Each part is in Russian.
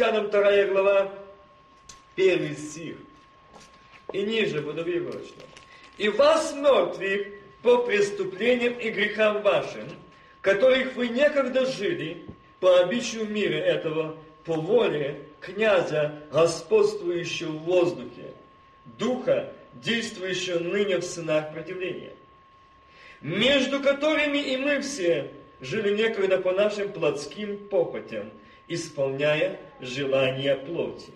Ефесянам 2 глава, 1 стих. И ниже буду выборочно. «И вас, мертвых, по преступлениям и грехам вашим, которых вы некогда жили, по обычаю мира этого, по воле князя, господствующего в воздухе, духа, действующего ныне в сынах противления, между которыми и мы все жили некогда по нашим плотским похотям, исполняя желания плоти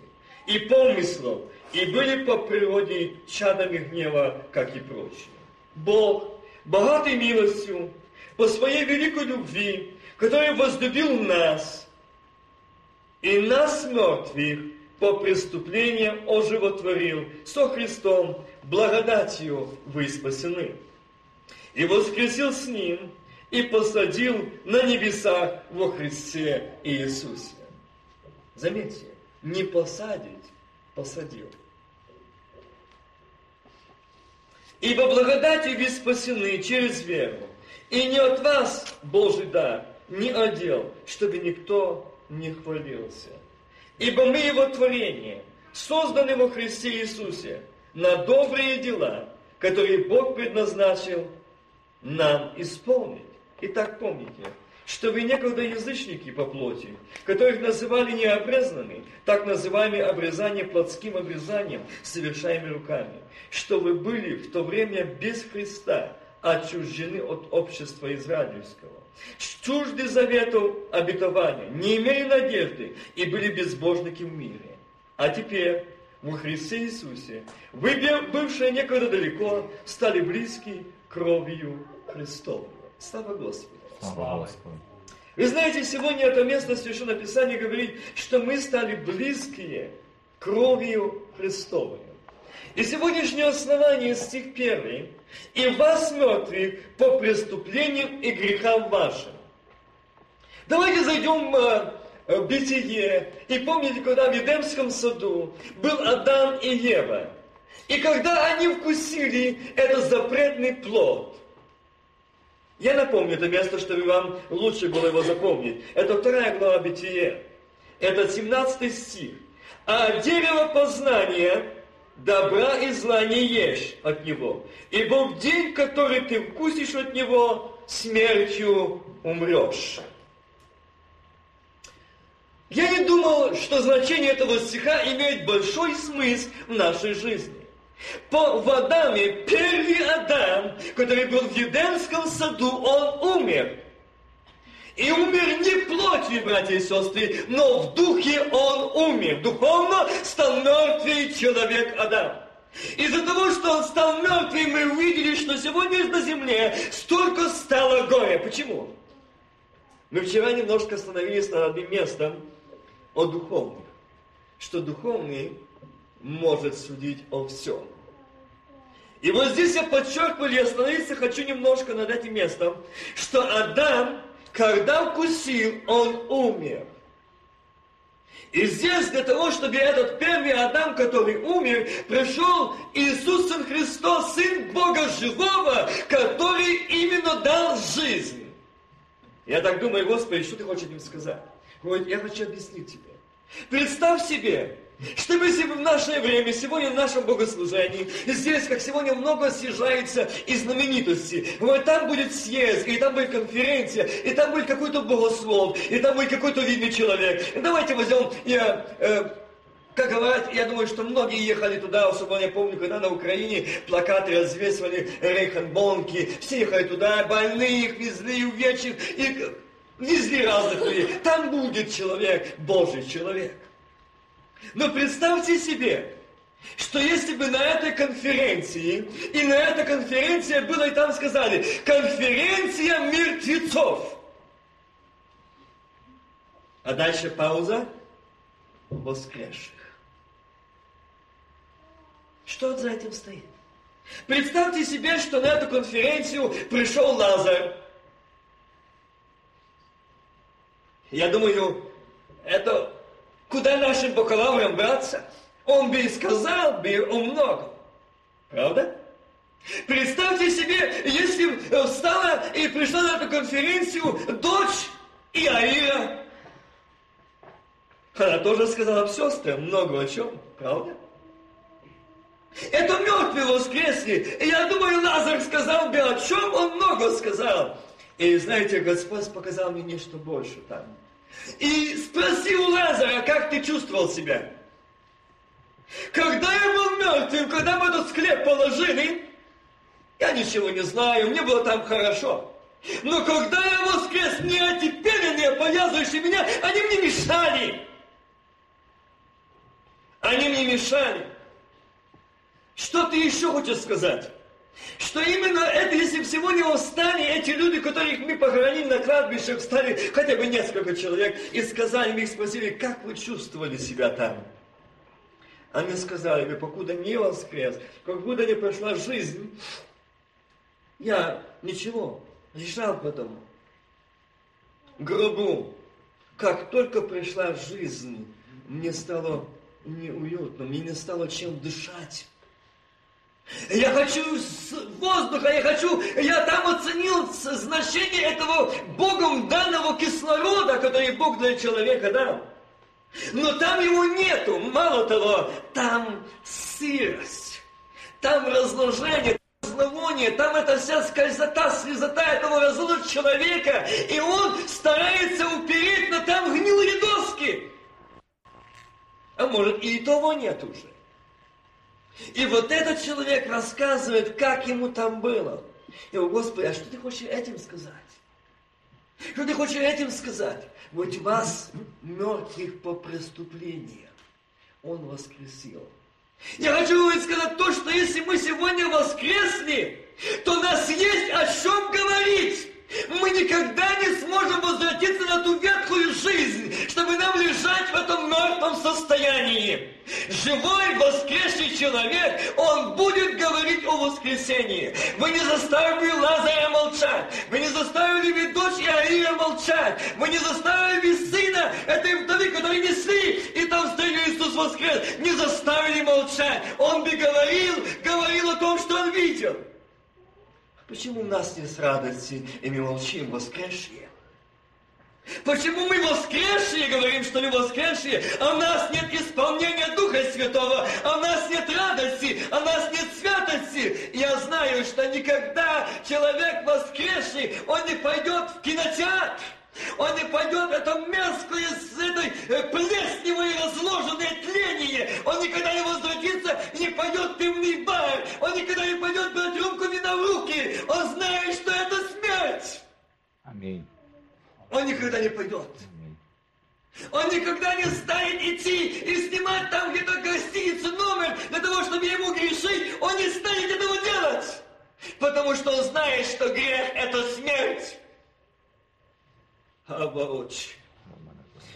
и помыслов, и были по природе чадами гнева, как и прочие. Бог, богатый милостью, по своей великой любви, который возлюбил нас, и нас, мертвых, по преступлениям оживотворил со Христом, благодатью вы спасены. И воскресил с Ним, и посадил на небесах во Христе Иисусе. Заметьте, не посадить, посадил. Ибо благодатью вы спасены через веру. И не от вас Божий дар, не отдел, чтобы никто не хвалился. Ибо мы Его творение, созданы во Христе Иисусе, на добрые дела, которые Бог предназначил нам исполнить. Итак, помните, что вы некогда язычники по плоти, которых называли необрезанными, так называемое обрезание плотским обрезанием, совершаемыми руками, что вы были в то время без Христа, отчуждены от общества израильского, чужды заветов обетования, не имели надежды и были безбожники в мире. А теперь во Христе Иисусе вы, бывшие некогда далеко, стали близки кровью Христовой. Слава Господу! Слава Господу. Вы знаете, сегодня это место Священного Писания говорит, что мы стали близкие кровью Христовой. И сегодняшнее основание, стих 1. «И вас, мертвых, по преступлениям и грехам вашим». Давайте зайдем э, в Бытие. И помните, когда в Едемском саду был Адам и Ева. И когда они вкусили этот запретный плод, я напомню это место, чтобы вам лучше было его запомнить. Это вторая глава Бытие. Это 17 стих. А дерево познания добра и зла не ешь от него. Ибо в день, который ты вкусишь от него, смертью умрешь. Я не думал, что значение этого стиха имеет большой смысл в нашей жизни. По в Адаме, первый Адам, который был в Едемском саду, он умер. И умер не плотью, братья и сестры, но в духе он умер. Духовно стал мертвый человек Адам. Из-за того, что он стал мертвым, мы увидели, что сегодня на земле столько стало горя. Почему? Мы вчера немножко остановились над одним местом о духовных. Что духовный может судить о всем. И вот здесь я подчеркиваю и остановиться хочу немножко над этим местом, что Адам, когда вкусил, он умер. И здесь для того, чтобы этот первый Адам, который умер, пришел Иисус Христос, Сын Бога Живого, который именно дал жизнь. Я так думаю, Господи, что ты хочешь этим сказать? Говорит, я хочу объяснить тебе. Представь себе, чтобы в наше время, сегодня в нашем богослужении, здесь, как сегодня много съезжается из знаменитостей. Вот там будет съезд, и там будет конференция, и там будет какой-то богослов, и там будет какой-то видный человек. Давайте возьмем, я, э, как говорят, я думаю, что многие ехали туда, особенно я помню, когда на Украине плакаты развесывали, рейхенбонки, все ехали туда, больных везли, увечных, и везли разных людей. Там будет человек, Божий человек. Но представьте себе, что если бы на этой конференции, и на этой конференции было, и там сказали, конференция мертвецов. А дальше пауза воскресших. Что за этим стоит? Представьте себе, что на эту конференцию пришел Лазарь. Я думаю, это Куда нашим бакалаврам браться? Он бы и сказал бы о многом. Правда? Представьте себе, если встала и пришла на эту конференцию дочь Иаира. Она тоже сказала сестрам много о чем, правда? Это мертвый воскресли. И я думаю, Лазарь сказал бы, о чем он много сказал. И знаете, Господь показал мне нечто больше там. И спросил Лазаря, как ты чувствовал себя? Когда я был мертвым, когда мы этот склеп положили, я ничего не знаю, мне было там хорошо. Но когда я воскрес, не отепеленные, повязывающие меня, они мне мешали. Они мне мешали. Что ты еще хочешь сказать? Что именно это, если бы сегодня восстали эти люди, которых мы похоронили на кладбище, встали хотя бы несколько человек и сказали, мы их спросили, как вы чувствовали себя там? Они сказали мне, покуда не воскрес, как будто не прошла жизнь, я ничего, лежал потом, гробу. Как только пришла жизнь, мне стало неуютно, мне не стало чем дышать. Я хочу воздуха, я хочу, я там оценил значение этого Богом данного кислорода, который Бог для человека дал. Но там его нету. Мало того, там сырость, там разложение, зловоние, там эта вся скользота, слезота этого разлуч человека, и он старается упереть, но там гнилые доски. А может и того нет уже. И вот этот человек рассказывает, как ему там было. И говорю, Господи, а что ты хочешь этим сказать? Что ты хочешь этим сказать? Вот вас, мертвых по преступлениям, Он воскресил. Я хочу сказать то, что если мы сегодня воскресли, то у нас есть о чем говорить. Мы никогда не сможем возвратиться на ту ветхую жизнь, чтобы нам лежать в этом мертвом состоянии. Живой воскресший человек, он будет говорить о воскресении. Вы не заставили Лазаря молчать. Вы не заставили дочь Иаира молчать. Вы не заставили сына этой вдовы, которые несли, и там встретил Иисус воскрес. Не заставили молчать. Он бы говорил, говорил о том, что он видел. Почему нас нет радости, и мы молчим воскресшие? Почему мы воскресшие говорим, что мы воскресшие, а у нас нет исполнения Духа Святого, а у нас нет радости, а у нас нет святости? Я знаю, что никогда человек воскресший, он не пойдет в кинотеатр, он не пойдет в это мерзкое с этой плесневое разложенное тление. Он никогда не возвратится не пойдет в пивный бар. Он никогда не пойдет брать рюмку вина в руки. Он знает, что это смерть. Аминь. Он никогда не пойдет. Он никогда не станет идти и снимать там где-то гостиницу номер для того, чтобы ему грешить. Он не станет этого делать. Потому что он знает, что грех – это смерть. Оборочь.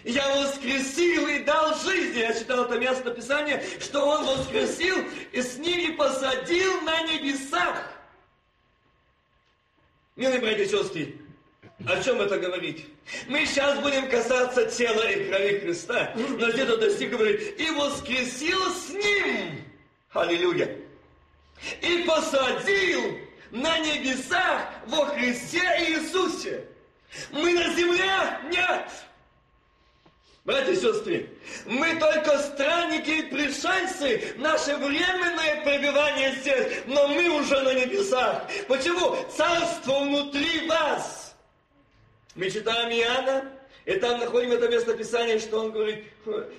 Я воскресил и дал жизнь. Я читал это место Писания, что Он воскресил и с ними посадил на небесах. Милые братья и сестры, о чем это говорит? Мы сейчас будем касаться тела и крови Христа. Но где-то достиг говорит, и воскресил с Ним. Аллилуйя. И посадил на небесах во Христе Иисусе. Мы на земле? Нет. Братья и сестры, мы только странники и пришельцы, наше временное пребывание здесь, но мы уже на небесах. Почему? Царство внутри вас. Мы читаем Иоанна, и там находим это место Писания, что он говорит,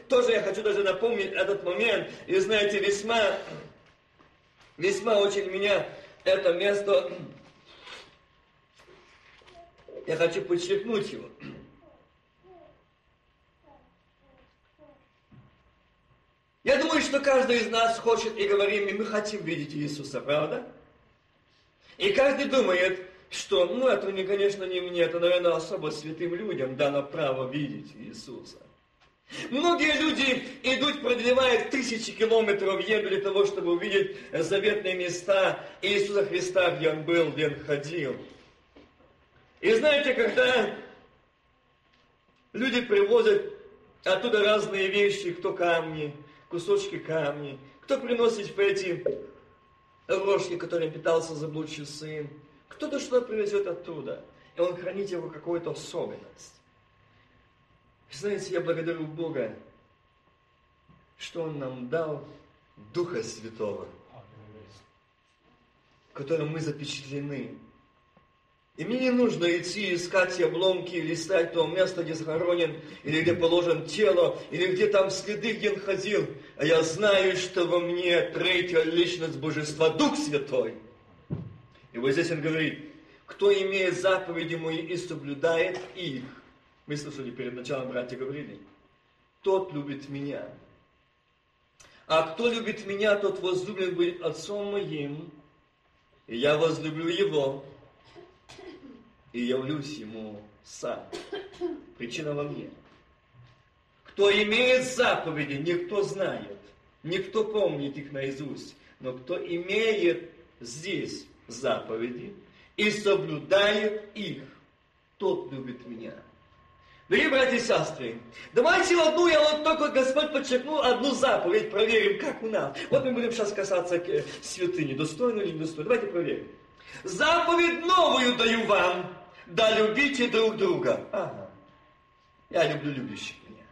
тоже я хочу даже напомнить этот момент, и знаете, весьма, весьма очень меня это место я хочу подчеркнуть его. Я думаю, что каждый из нас хочет и говорим, и мы хотим видеть Иисуса, правда? И каждый думает, что, ну, это, не, конечно, не мне, это, наверное, особо святым людям дано право видеть Иисуса. Многие люди идут, продлевая тысячи километров, еду для того, чтобы увидеть заветные места Иисуса Христа, где Он был, где Он ходил. И знаете, когда люди привозят оттуда разные вещи, кто камни, кусочки камней, кто приносит в эти рожки, которым питался заблудший сын, кто-то что привезет оттуда, и он хранит его какую-то особенность. Знаете, я благодарю Бога что Он нам дал Духа Святого, которым мы запечатлены. И мне не нужно идти искать обломки или искать то место, где захоронен, или где положен тело, или где там следы, где он ходил. А я знаю, что во мне третья личность Божества, Дух Святой. И вот здесь он говорит, кто имеет заповеди мои и соблюдает их, мы слышали перед началом, братья говорили, тот любит меня. А кто любит меня, тот возлюблен будет отцом моим, и я возлюблю его, и явлюсь ему сам. Причина во мне. Кто имеет заповеди, никто знает, никто помнит их наизусть, но кто имеет здесь заповеди и соблюдает их, тот любит меня. Дорогие братья и сестры, давайте одну, я вот только Господь подчеркнул, одну заповедь проверим, как у нас. Вот мы будем сейчас касаться э, святыни, достойно или недостойно. Давайте проверим. Заповедь новую даю вам, да любите друг друга. Ага. Я люблю любящих меня.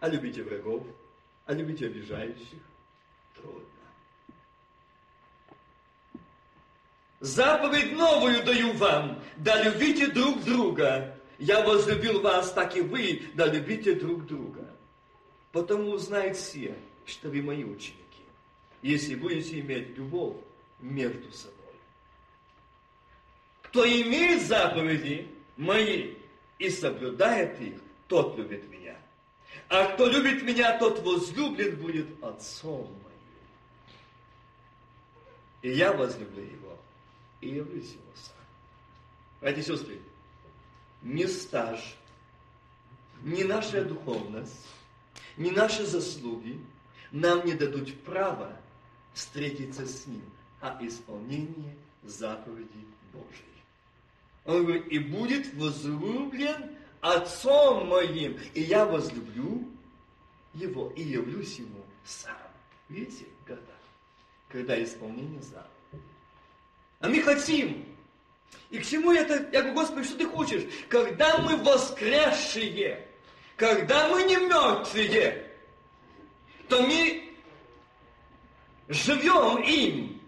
А любите врагов, а любите обижающих. Трудно. Заповедь новую даю вам, да любите друг друга. Я возлюбил вас, так и вы, да любите друг друга. Потому узнают все, что вы мои ученики, если будете иметь любовь между собой. Кто имеет заповеди мои и соблюдает их, тот любит меня. А кто любит меня, тот возлюблен будет отцом моим. И я возлюблю его, и явлюсь его сам. Братья и сестры, ни стаж, ни наша духовность, ни наши заслуги нам не дадут права встретиться с Ним, а исполнение заповедей Божьей. Он говорит, и будет возлюблен Отцом моим, и я возлюблю его, и явлюсь ему сам. Видите, когда? Когда исполнение заповедей. А мы хотим, и к чему это? Я говорю, Господи, что ты хочешь? Когда мы воскресшие, когда мы не мертвые, то мы живем им.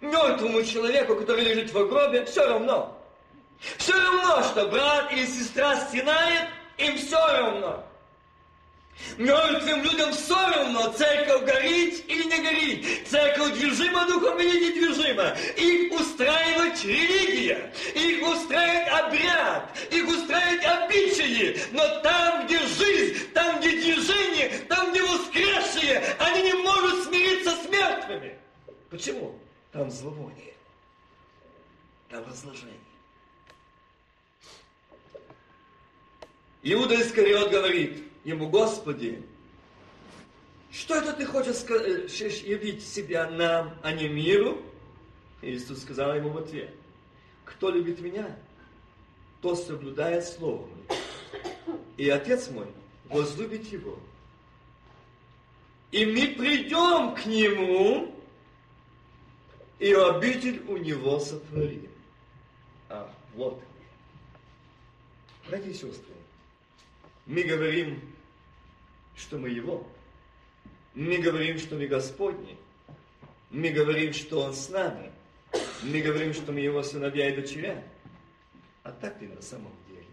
Мертвому человеку, который лежит в гробе, все равно. Все равно, что брат или сестра стенает, им все равно. Мертвым людям все равно, церковь горит или не горит, церковь движима духом или недвижима. Их устраивает религия, их устраивает обряд, их устраивает обычаи. Но там, где жизнь, там, где движение, там, где воскресшие, они не могут смириться с мертвыми. Почему? Там зловоние, там разложение. Иуда Искариот говорит ему, Господи, что это ты хочешь э, явить себя нам, а не миру? Иисус сказал ему в ответ, кто любит меня, тот соблюдает Слово мое. И Отец мой возлюбит его. И мы придем к нему, и обитель у него сотворим. А вот Братья и сестры, мы говорим, что мы Его. Мы говорим, что мы Господни. Мы говорим, что Он с нами. Мы говорим, что мы Его сыновья и дочеря. А так ли на самом деле?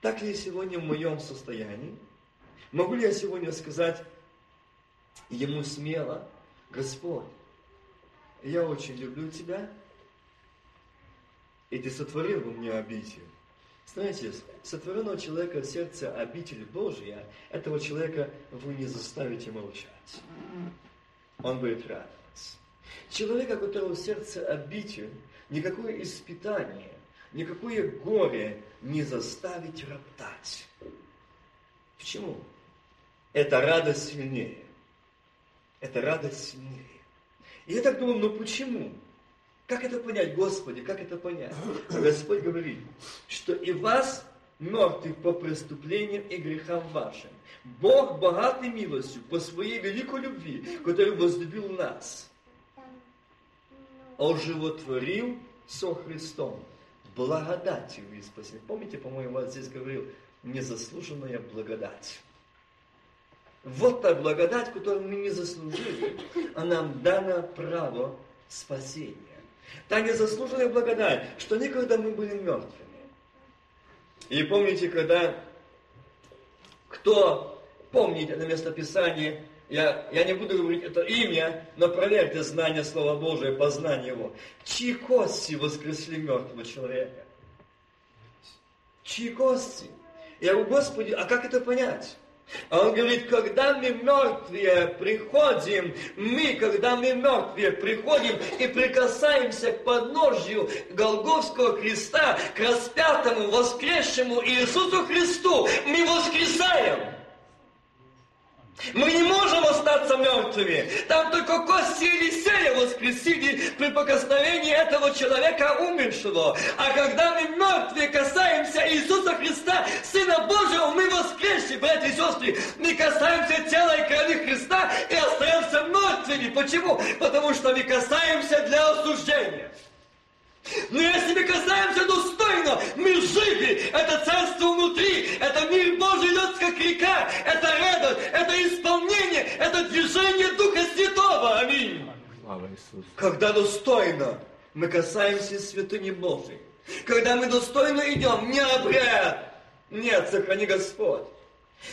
Так ли я сегодня в моем состоянии? Могу ли я сегодня сказать Ему смело, Господь, я очень люблю Тебя, и Ты сотворил во мне обитель. Знаете, сотворенного человека сердце обитель Божья, этого человека вы не заставите молчать. Он будет радоваться. Человека, у которого сердце обитель, никакое испытание, никакое горе не заставить роптать. Почему? Это радость сильнее. Это радость сильнее. И я так думаю, ну почему? Как это понять, Господи, как это понять? Господь говорит, что и вас, мертвых по преступлениям и грехам вашим, Бог богатый милостью по своей великой любви, который возлюбил нас, оживотворил со Христом, благодатью и спасением. Помните, по-моему, вас здесь говорил, незаслуженная благодать. Вот та благодать, которую мы не заслужили, а нам дано право спасения. Та незаслуженная благодать, что никогда мы были мертвыми. И помните, когда кто помнит это местописание, я, я не буду говорить это имя, но проверьте знание Слова Божия, познание его. Чьи кости воскресли мертвого человека? Чьи кости? Я говорю, Господи, а как это понять? А он говорит, когда мы мертвые приходим, мы, когда мы мертвые приходим и прикасаемся к подножью Голговского креста, к распятому, воскресшему Иисусу Христу, мы воскресаем. Мы не можем остаться мертвыми. Там только кости Елисея воскресили при прикосновении этого человека умершего. А когда мы мертвые касаемся Иисуса Христа, Сына Божьего, мы воскресши, братья и сестры. Мы касаемся тела и крови Христа и остаемся мертвыми. Почему? Потому что мы касаемся для осуждения. Но если мы касаемся достойно, мы живы, это царство внутри, это мир Божий льется как река, это радость, это исполнение, это движение Духа Святого. Аминь. Когда достойно мы касаемся святыни Божией, когда мы достойно идем, не обряд, нет, сохрани Господь.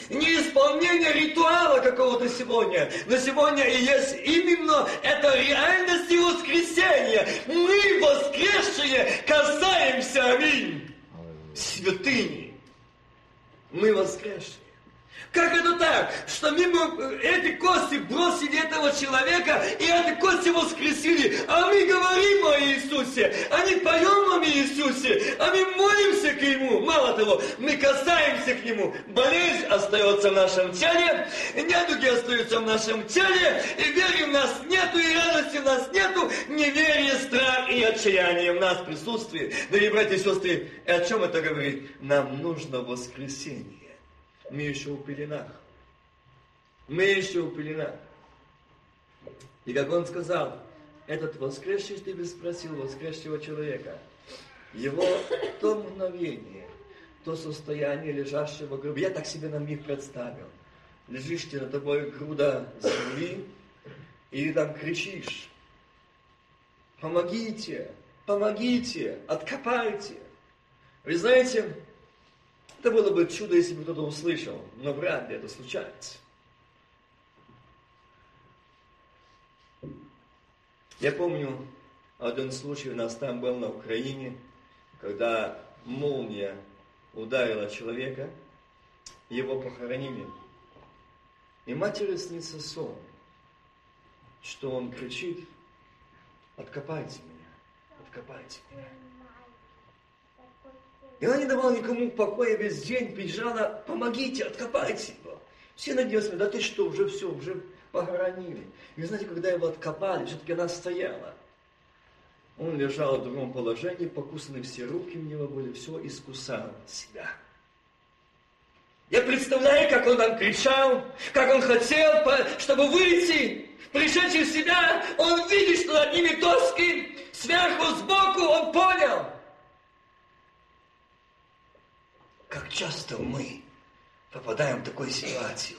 Не исполнение ритуала какого-то сегодня, но сегодня и есть именно эта реальность и воскресения. Мы, воскресшие, касаемся, аминь, святыни. Мы воскресшие. Как это так, что мимо э, эти кости бросили этого человека, и эти кости воскресили, а мы говорим о Иисусе, а не поем о Иисусе, а мы молимся к Нему. Мало того, мы касаемся к Нему. Болезнь остается в нашем теле, недуги остаются в нашем теле, и веры в нас нету, и радости в нас нету, неверие, страх и отчаяние в нас присутствует. Дорогие братья и сестры, о чем это говорит? Нам нужно воскресение мы еще у пеленах. Мы еще у пеленах. И как он сказал, этот воскресший, ты спросил воскресшего человека, его то мгновение, то состояние лежащего гроба, я так себе на миг представил. Лежишь ты на тобой груда земли, и там кричишь, помогите, помогите, откопайте. Вы знаете, это было бы чудо, если бы кто-то услышал, но вряд ли это случается. Я помню один случай у нас там был на Украине, когда молния ударила человека, его похоронили. И матери снится сон, что он кричит, откопайте меня, откопайте меня. И она не давала никому покоя весь день, бежала, помогите, откопайте его. Все надеялись, да ты что, уже все, уже похоронили. И знаете, когда его откопали, все-таки она стояла. Он лежал в другом положении, покусаны все руки у него были, все искусал себя. Я представляю, как он там кричал, как он хотел, чтобы выйти. Пришедший в себя, он видит, что над ними доски, сверху, сбоку, он понял – Как часто мы попадаем в такую ситуацию,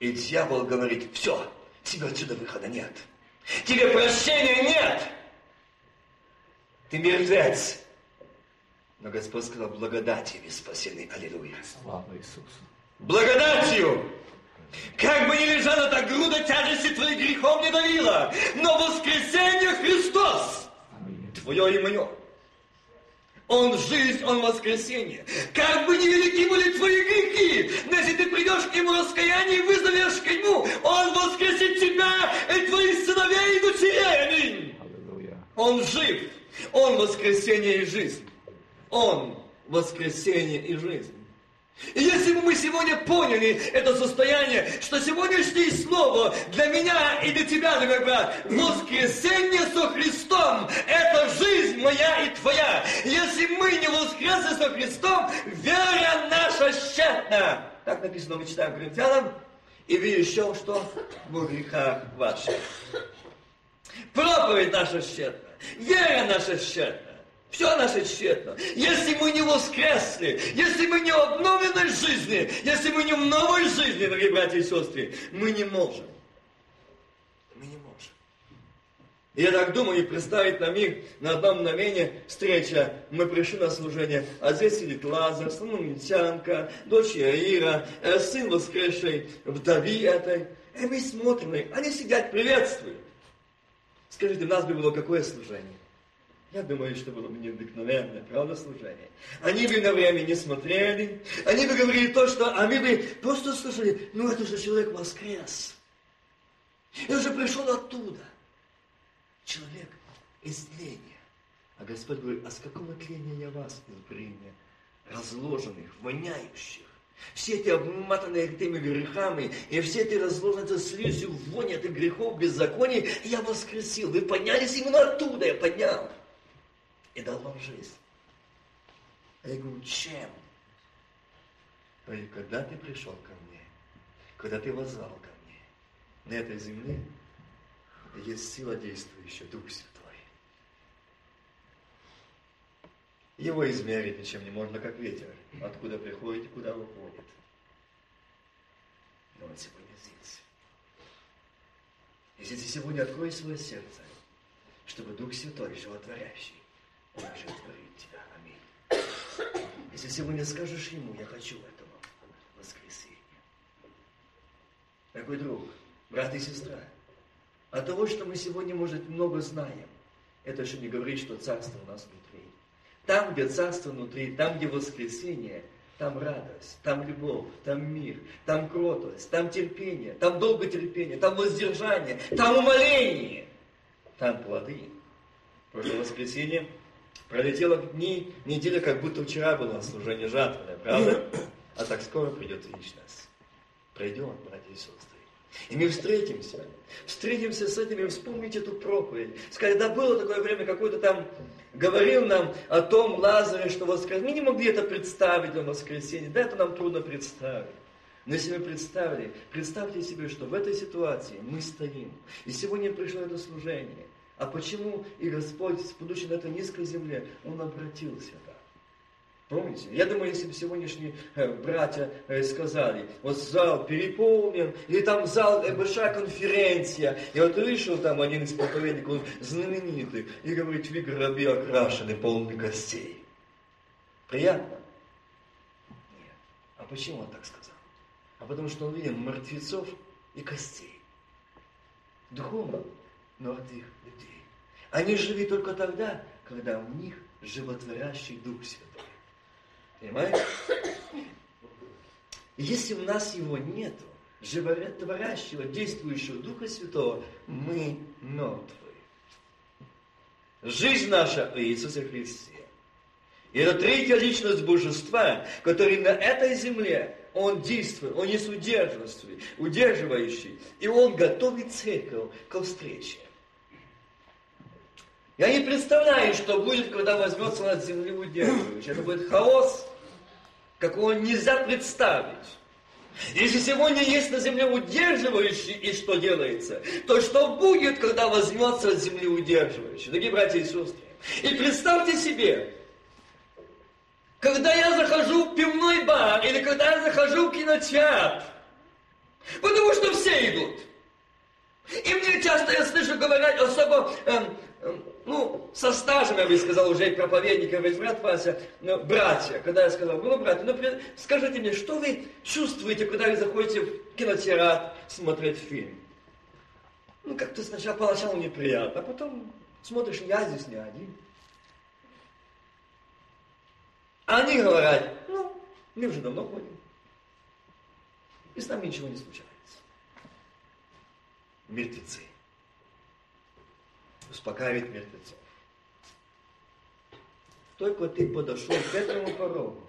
и дьявол говорит, все, тебе отсюда выхода нет. Тебе прощения нет. Ты мертвец. Но Господь сказал, благодатью вы спасены. Аллилуйя. Слава Иисусу. Благодатью. Как бы ни лежала та груда тяжести твоих грехов не давила, но воскресенье Христос, Аминь. твое и мое, он жизнь, Он воскресение. Как бы невелики были твои грехи, но если ты придешь к Нему раскаяние и вызовешь к Нему, Он воскресит тебя и твоих сыновей и дочерей. Аминь. Он жив. Он воскресение и жизнь. Он воскресение и жизнь. И если бы мы сегодня поняли это состояние, что сегодняшнее слово для меня и для тебя, дорогой брат, воскресение со Христом, это жизнь моя и твоя. Если мы не воскресли со Христом, вера наша тщетна. Так написано, мы читаем Коринфянам, и вы еще что? В грехах ваших. Проповедь наша тщетна, вера наша тщетна. Все наше тщетно. Если мы не воскресли, если мы не в обновленной жизни, если мы не в новой жизни, дорогие братья и сестры, мы не можем. Мы не можем. Я так думаю, и представить на миг, на одно мгновение встреча, мы пришли на служение, а здесь сидит Лазар, самомитянка, дочь Яира, э, сын воскресшей вдови этой. И мы смотрим, они сидят, приветствуют. Скажите, у нас бы было какое служение? Я думаю, что было бы необыкновенное, правда, служение. Они бы на время не смотрели, они бы говорили то, что они бы просто слышали, ну это же человек воскрес. И уже пришел оттуда. Человек из тления. А Господь говорит, а с какого тления я вас избрал? Разложенных, воняющих. Все эти обматанные теми грехами, и все эти разложенные слизью, вонь от грехов, беззаконий, я воскресил. Вы поднялись именно оттуда, я поднял и дал вам жизнь. А я говорю, чем? Говорю, когда ты пришел ко мне, когда ты возвал ко мне, на этой земле есть сила действующая, Дух Святой. Его измерить ничем не можно, как ветер, откуда приходит и куда уходит. Но он сегодня здесь. Если ты сегодня откроешь свое сердце, чтобы Дух Святой, животворящий, он оживотворит тебя. Аминь. Если сегодня скажешь ему, я хочу этого воскресенья. Дорогой друг, брат и сестра, от того, что мы сегодня, может, много знаем, это еще не говорит, что царство у нас внутри. Там, где царство внутри, там, где воскресение, там радость, там любовь, там мир, там кротость, там терпение, там долготерпение, там воздержание, там умоление, там плоды. Прошлое воскресенье Пролетело дни, неделя, как будто вчера было служение жатвенное, правда? А так скоро придет вечность. Пройдем, братья и сестры. И мы встретимся. Встретимся с этими, вспомните эту проповедь. Сказать, да было такое время, какой-то там говорил нам о том Лазаре, что воскрес. Мы не могли это представить на воскресенье. Да, это нам трудно представить. Но если вы представили, представьте себе, что в этой ситуации мы стоим. И сегодня пришло это служение. А почему и Господь, будучи на этой низкой земле, Он обратился так? Помните? Я думаю, если бы сегодняшние э, братья э, сказали, вот зал переполнен, или там зал, э, большая конференция, и вот вышел там один из проповедников, он знаменитый, и говорит, вы гробы окрашены, полны гостей. Приятно? Нет. А почему он так сказал? А потому что он видел мертвецов и костей. Духовно мертвых людей. Они живы только тогда, когда у них животворящий Дух Святой. Понимаете? Если у нас его нет, животворящего, действующего Духа Святого, мы мертвы. Жизнь наша в Иисусе Христе. И это третья личность Божества, который на этой земле он действует, Он есть удерживающий, удерживающий, и Он готовит церковь к встрече. Я не представляю, что будет, когда возьмется над земли удерживающий. Это будет хаос, какого нельзя представить. Если сегодня есть на земле удерживающий, и что делается, то что будет, когда возьмется от земли удерживающий? Дорогие братья и сестры, и представьте себе, когда я захожу в пивной бар, или когда я захожу в кинотеатр, потому что все идут. И мне часто, я слышу, говорят особо, эм, ну, со стажем, я бы сказал, уже и проповедника, весь брат Вася, ну, братья, когда я сказал, ну, братья, ну, скажите мне, что вы чувствуете, когда вы заходите в кинотеатр смотреть фильм? Ну, как-то сначала, поначалу неприятно, а потом смотришь, я здесь не один. Они говорят, ну, мы уже давно ходим. И с нами ничего не случается. Мертвецы. Успокаивает мертвецов. Только ты подошел к этому порогу,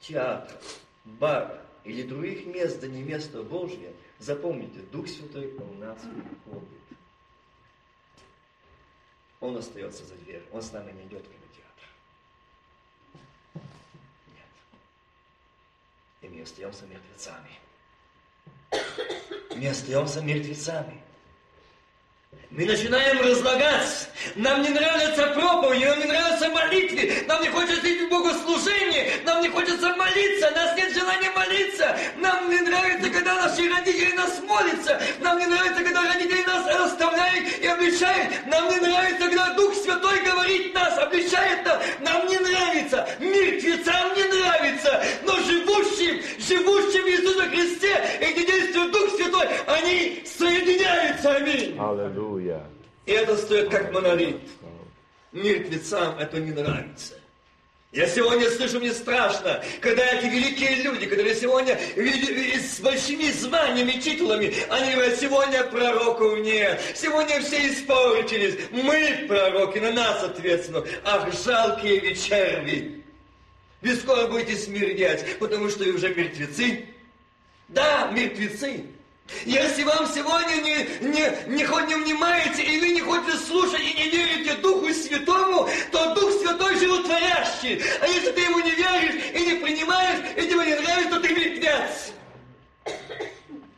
театра, бара или других мест, да не место Божье, запомните, Дух Святой у нас ходит. Он остается за дверь, он с нами не идет в кинотеатр. Нет. И мы остаемся мертвецами. Мы остаемся мертвецами. Мы начинаем разлагаться. Нам не нравятся проповеди, нам не нравятся молитвы, нам не хочется идти в богослужение, нам не хочется молиться, нас нет желания молиться. Нам не нравится, когда наши родители нас молятся. Нам не нравится, когда родители нас расставляют и обличают. Нам не нравится, когда Дух Святой говорит нас, обличает нас. Нам не нравится. Мертвецам не нравится. Но живущим, живущим в Иисусе Христе, и где действует Дух Святой, они соединяются. Аминь. Аллилуйя. И это стоит как монолит. Мертвецам это не нравится. Я сегодня слышу, мне страшно, когда эти великие люди, которые сегодня с большими званиями, титулами, они говорят, сегодня пророков нет, сегодня все испортились, мы пророки, на нас ответственно. Ах, жалкие вы черви! Вы скоро будете смердеть, потому что вы уже мертвецы. Да, мертвецы. Если вам сегодня не, не, не, хоть не внимаете, и вы не хотите слушать и не верите Духу Святому, то Дух Святой животворящий. А если ты ему не веришь и не принимаешь, и тебе не нравится, то ты мертвец.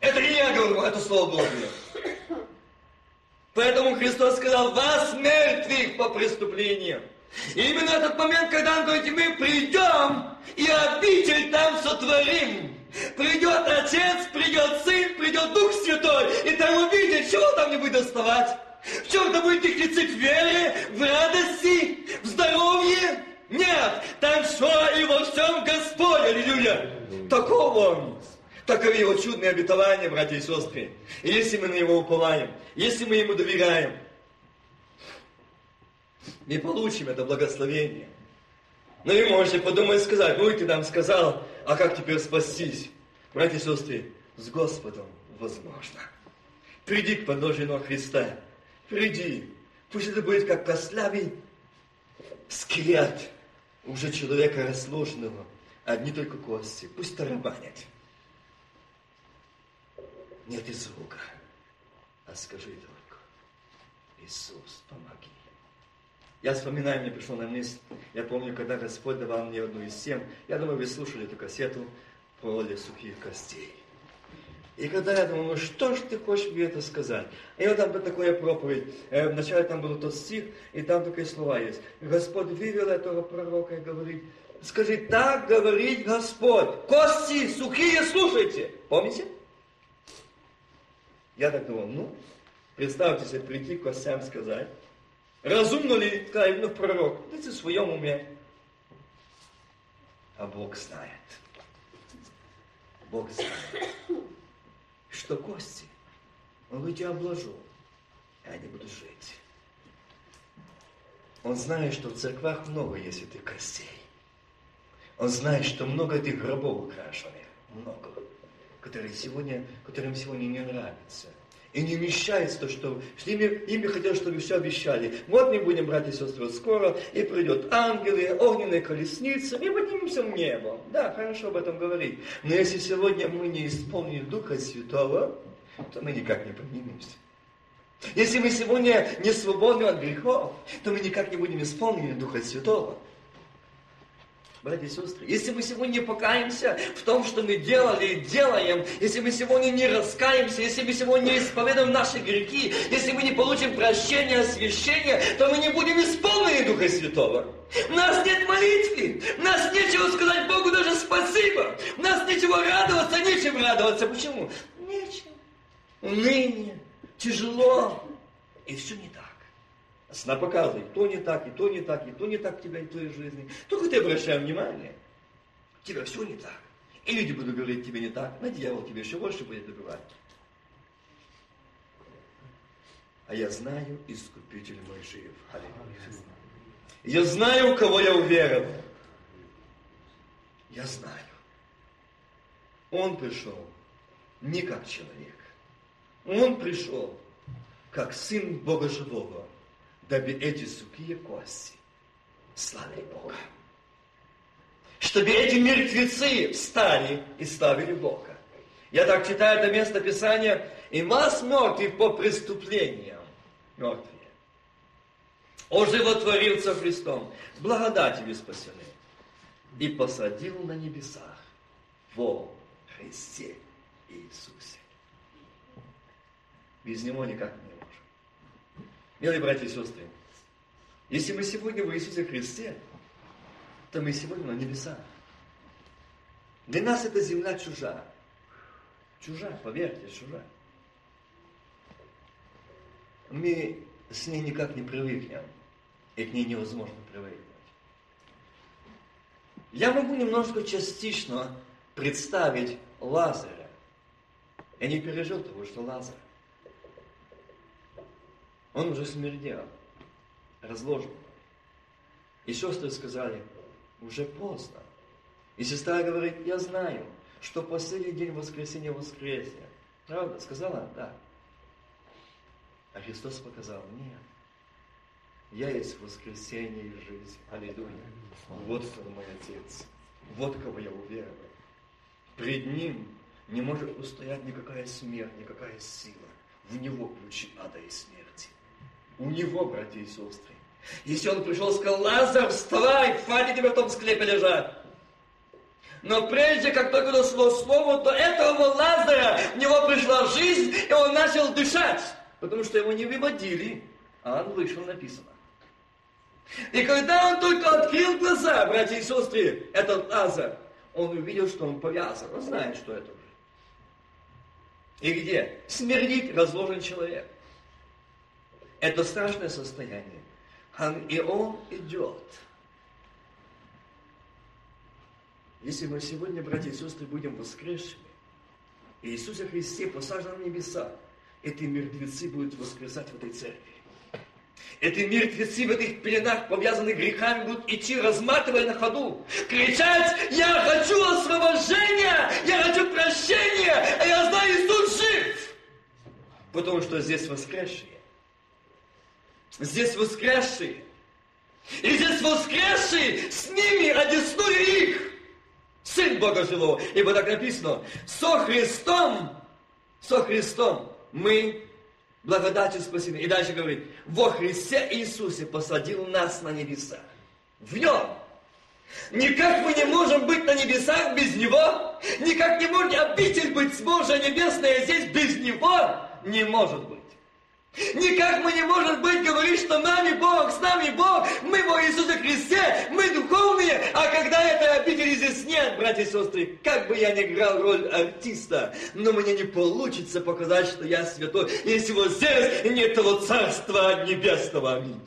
Это не я говорю, это Слово Божье. Поэтому Христос сказал, вас мертвых по преступлениям. И именно этот момент, когда Он говорит, мы придем и обитель там сотворим. Придет Отец, придет Сын, придет Дух Святой, и там увидит, чего там не будет доставать. В чем-то будет в вере, в радости, в здоровье. Нет, там все и во всем Господь, аллилуйя. Такого он. Таковы его чудные обетования, братья и сестры. И если мы на него уповаем, если мы ему доверяем, мы получим это благословение. Но вы можете подумать и сказать, ну и ты нам сказал, а как теперь спастись? Братья и сестры, с Господом возможно. Приди к подножию ног Христа. Приди. Пусть это будет как костлявый скелет уже человека разложенного. Одни только кости. Пусть тарабанят. Нет и звука. А скажи только, Иисус, помоги. Я вспоминаю, мне пришло на мысль, я помню, когда Господь давал мне одну из тем, я думаю, вы слушали эту кассету роли сухих костей. И когда я думал, ну что ж ты хочешь мне это сказать? И вот там такая проповедь, э, вначале там был тот стих, и там такие слова есть. Господь вывел этого пророка и говорит, скажи, так говорит Господь, кости сухие, слушайте. Помните? Я так думал, ну, представьте себе, прийти к костям сказать, Разумно ли, каже ну, пророк? Ты в своем уме. А Бог знает. Бог знает, что кости, Он говорит, я обложу, и они будут жить. Он знает, что в церквах много есть этих костей. Он знает, что много этих гробов украшенных, много, которые сегодня, которым сегодня не нравится. И не вмещается то, что с ними, ими хотят, чтобы все обещали. Вот мы будем, братья и сестры, вот скоро, и придет ангелы, огненные колесницы, и поднимемся в небо. Да, хорошо об этом говорить. Но если сегодня мы не исполним Духа Святого, то мы никак не поднимемся. Если мы сегодня не свободны от грехов, то мы никак не будем исполнены Духа Святого. Братья и сестры, если мы сегодня не покаемся в том, что мы делали и делаем, если мы сегодня не раскаемся, если мы сегодня не исповедуем наши грехи, если мы не получим прощения, освящения, то мы не будем исполнены Духа Святого. У нас нет молитвы, у нас нечего сказать Богу даже спасибо, у нас нечего радоваться, нечем радоваться. Почему? Нечем. Уныние, тяжело, и все не так. Она показывает, то не так, и то не так, и то не так тебя, и в твоей жизни. Только ты обращай внимание, у тебя все не так. И люди будут говорить тебе не так, на дьявол тебе еще больше будет добивать. А я знаю, Искупитель мой жив. Я знаю, у кого я уверовал. Я знаю. Он пришел не как человек. Он пришел как Сын Бога Живого дабы эти сухие кости славили Бога. Чтобы эти мертвецы встали и славили Бога. Я так читаю это место Писания, и вас мертвых по преступлениям, мертвые, оживотворился Христом, благодатью спасены, и посадил на небесах во Христе Иисусе. Без Него никак не Милые братья и сестры, если мы сегодня в Иисусе Христе, то мы сегодня на небесах. Для нас эта земля чужа. Чужа, поверьте, чужа. Мы с ней никак не привыкнем, и к ней невозможно привыкнуть. Я могу немножко частично представить Лазаря. Я не пережил того, что Лазарь. Он уже смердел, разложен. И сестры сказали, уже поздно. И сестра говорит, я знаю, что последний день воскресенья воскресенья. Правда? Сказала? Да. А Христос показал, нет. Я есть воскресенье и жизнь. Аллилуйя. Вот кто мой Отец. Вот кого я уверовал. Пред Ним не может устоять никакая смерть, никакая сила. В Него ключи ада и смерти. У Него, братья и сестры. Если Он пришел и сказал, Лазар, вставай, хватит тебе в том склепе лежать. Но прежде, как только дошло слово, то этого Лазаря, в него пришла жизнь, и он начал дышать. Потому что его не выводили, а он вышел, написано. И когда он только открыл глаза, братья и сестры, этот Лазар, он увидел, что он повязан. Он знает, что это уже. И где? Смердит разложен человек. Это страшное состояние. И он идет. Если мы сегодня, братья и сестры, будем воскресшими, и Иисусе Христе посажен на небеса, эти мертвецы будут воскресать в этой церкви. Эти мертвецы в этих пеленах, повязанных грехами, будут идти, разматывая на ходу, кричать, я хочу освобождения, я хочу прощения, а я знаю, Иисус жив. Потому что здесь воскресшие. Здесь воскресшие. И здесь воскресшие с ними одесную их. Сын Бога живого. Ибо так написано, со Христом, со Христом мы благодатью спасения. И дальше говорит, во Христе Иисусе посадил нас на небеса. В Нем. Никак мы не можем быть на небесах без Него. Никак не может обитель быть Божия небесная здесь без Него. Не может быть. Никак мы не можем быть, говорить, что нами Бог, с нами Бог, мы во Иисусе Христе, мы духовные, а когда этой обители здесь нет, братья и сестры, как бы я ни играл роль артиста, но мне не получится показать, что я святой, если вот здесь нет того Царства Небесного. Аминь.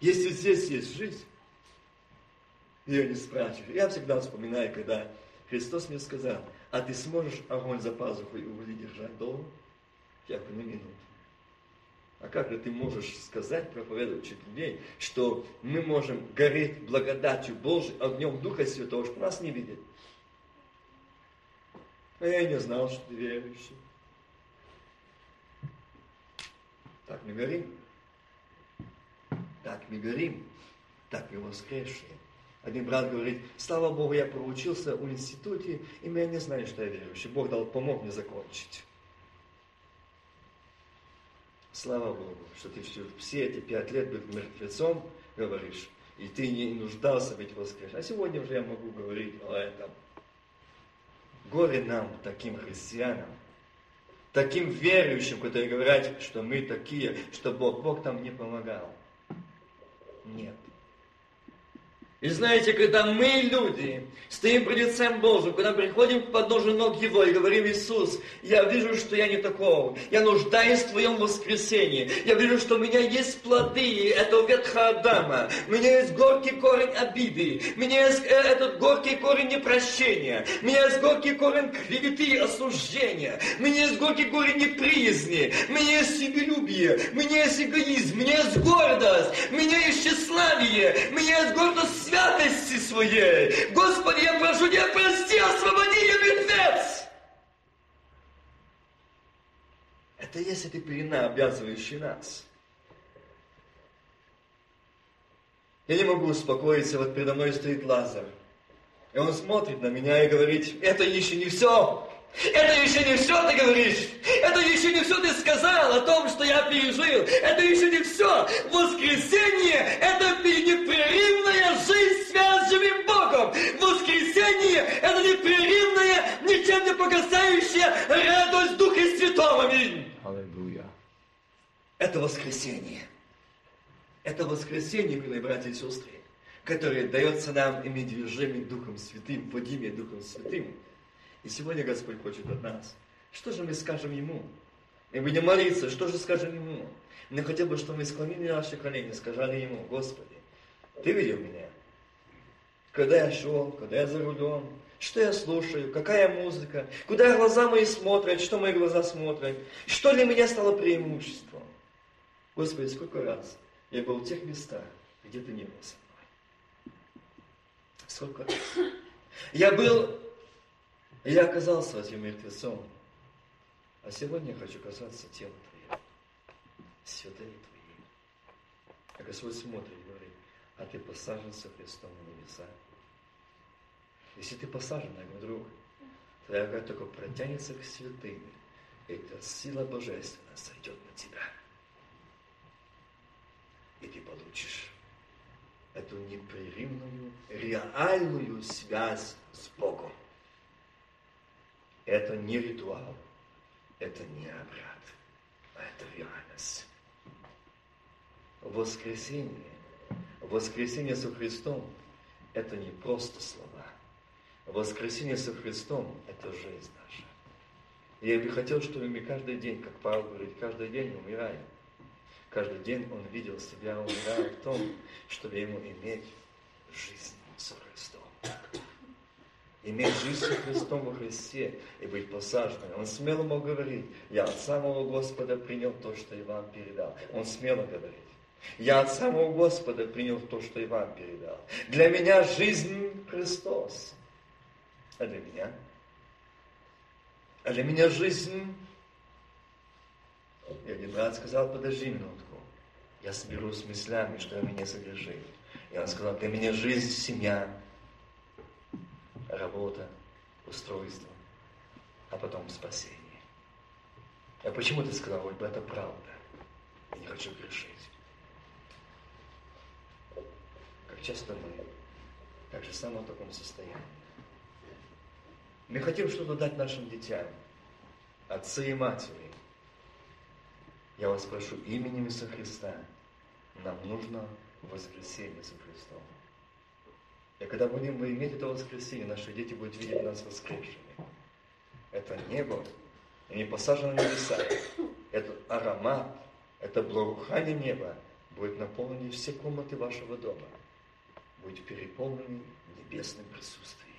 Если здесь есть жизнь, ее не спрашиваю. Я всегда вспоминаю, когда Христос мне сказал, а ты сможешь огонь за пазухой и угли долго? На минуту. А как же ты можешь сказать, проповедовать людей, что мы можем гореть благодатью Божией, огнем Духа Святого, что нас не видит? А я не знал, что ты верующий. Так мы горим. Так мы горим. Так мы воскресшие. Один брат говорит, слава Богу, я проучился в институте, и я не знаю, что я верующий. Бог дал, помог мне закончить. Слава Богу, что ты все, все эти пять лет был мертвецом, говоришь, и ты не нуждался быть воскрешен. А сегодня уже я могу говорить о этом. Горе нам, таким христианам, таким верующим, которые говорят, что мы такие, что Бог, Бог там не помогал. Нет. И знаете, когда мы, люди, стоим пред лицем Божьим, когда приходим к подножию ног Его и говорим, Иисус, я вижу, что я не такого, я нуждаюсь в Твоем воскресении, я вижу, что у меня есть плоды. Этого ветхого Адама, у меня есть горький корень обиды, у меня есть э, этот горький корень непрощения, у меня есть горький корень клеветы и осуждения, у меня есть горький корень неприязни, у меня есть себелюбие, у меня есть эгоизм, у меня есть гордость, у меня есть тщеславие, у меня есть гордость святости своей. Господи, я прошу тебя, прости, освободи ее мертвец. Это есть эта пелена, обязывающая нас. Я не могу успокоиться, вот передо мной стоит Лазар. И он смотрит на меня и говорит, это еще не все. Это еще не все, ты говоришь. Это еще не все ты сказал о том, что я пережил. Это еще не все. Воскресенье – это непрерывная жизнь с живым Богом. Воскресенье – это непрерывная, ничем не погасающая радость Духа Святого. Аминь. Аллилуйя. это воскресенье. Это воскресенье, милые братья и сестры, которое дается нам иметь движение Духом Святым, водимое Духом Святым. И сегодня Господь хочет от нас. Что же мы скажем Ему? Мы будем молиться, что же скажем Ему? Мне хотел бы, чтобы мы склонили наши колени, сказали Ему, Господи, Ты видел меня? Когда я шел, когда я за рулем, что я слушаю, какая музыка, куда глаза мои смотрят, что мои глаза смотрят, что для меня стало преимуществом. Господи, сколько раз я был в тех местах, где Ты не был со мной. Сколько раз. Я был, я оказался этим мертвецом, а сегодня я хочу касаться тела Твоего, святые Твои. А Господь смотрит и говорит, а ты посажен со Христом на небеса. Если ты посажен, мой друг, твоя рука только протянется к святым, и эта сила божественная сойдет на тебя. И ты получишь эту непрерывную, реальную связь с Богом. Это не ритуал, это не обряд, а это реальность. Воскресение, воскресение со Христом – это не просто слова. Воскресение со Христом – это жизнь наша. Я бы хотел, чтобы мы каждый день, как Павел говорит, каждый день умираем. Каждый день он видел себя, умирая в том, чтобы ему иметь жизнь со Христом иметь жизнь со Христом во Христе и быть посаженным. Он смело мог говорить, я от самого Господа принял то, что и вам передал. Он смело говорит. Я от самого Господа принял то, что и вам передал. Для меня жизнь Христос. А для меня? А для меня жизнь... И один брат сказал, подожди минутку. Я соберусь с мыслями, что меня согрешили. И он сказал, для меня жизнь, семья, работа, устройство, а потом спасение. А почему ты сказал, вот это правда? Я не хочу грешить. Как часто мы так же само в таком состоянии. Мы хотим что-то дать нашим детям, отцы и матери. Я вас прошу именем Иисуса Христа, нам нужно воскресение со Христом. И когда будем мы иметь это воскресенье, наши дети будут видеть нас воскресшими. Это небо, и не посажено на небеса. Это аромат, это благоухание неба будет наполнено все комнаты вашего дома. Будет переполнены небесным присутствием.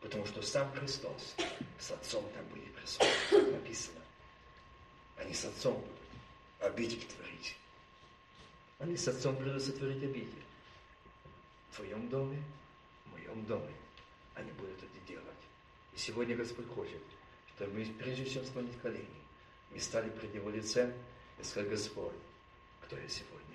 Потому что сам Христос с Отцом там будет присутствовать, написано. Они с Отцом будут обидеть творить. Они с Отцом придут сотворить обиди. В твоем доме моем доме, они будут это делать. И сегодня Господь хочет, чтобы мы, прежде чем склонить колени, мы стали пред Его лицем и сказали, Господь, кто я сегодня?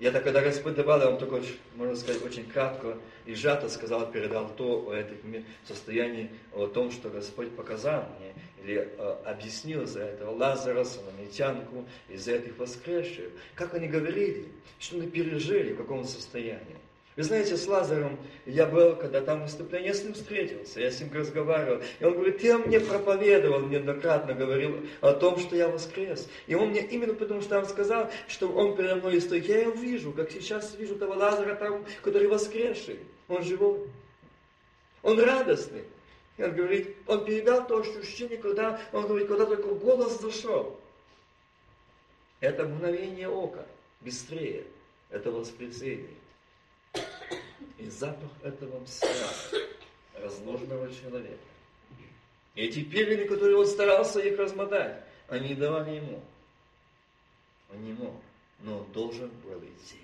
Я так, когда Господь добавил, он только, можно сказать, очень кратко и сжато сказал, передал то о этом состоянии, о том, что Господь показал мне, или э, объяснил за этого Лазара, Соломитянку, и за этих воскресших. Как они говорили, что они пережили, в каком состоянии. Вы знаете, с Лазарем я был, когда там выступление, я с ним встретился, я с ним разговаривал. И он говорит, ты мне проповедовал, неоднократно говорил о том, что я воскрес. И он мне именно потому, что он сказал, что он передо мной стоит. Я его вижу, как сейчас вижу того Лазара там, который воскресший. Он живой. Он радостный. И он говорит, он передал то ощущение, когда, он говорит, когда только голос зашел. Это мгновение ока, быстрее. Это воскресенье. И запах этого мсья, разложенного человека. И эти пельмени, которые он старался их размотать, они давали ему. Он не мог, но он должен был идти.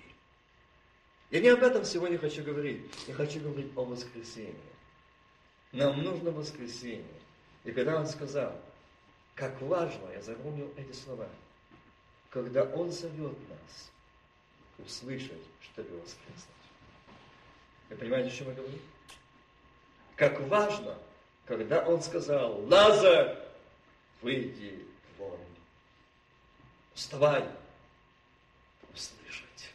Я не об этом сегодня хочу говорить. Я хочу говорить о воскресенье. Нам нужно воскресенье. И когда он сказал, как важно, я запомнил эти слова, когда он зовет нас услышать, чтобы воскреснуть. Вы понимаете, о чем я говорю? Как важно, когда он сказал, Лазар, выйди вон. Вставай, услышать.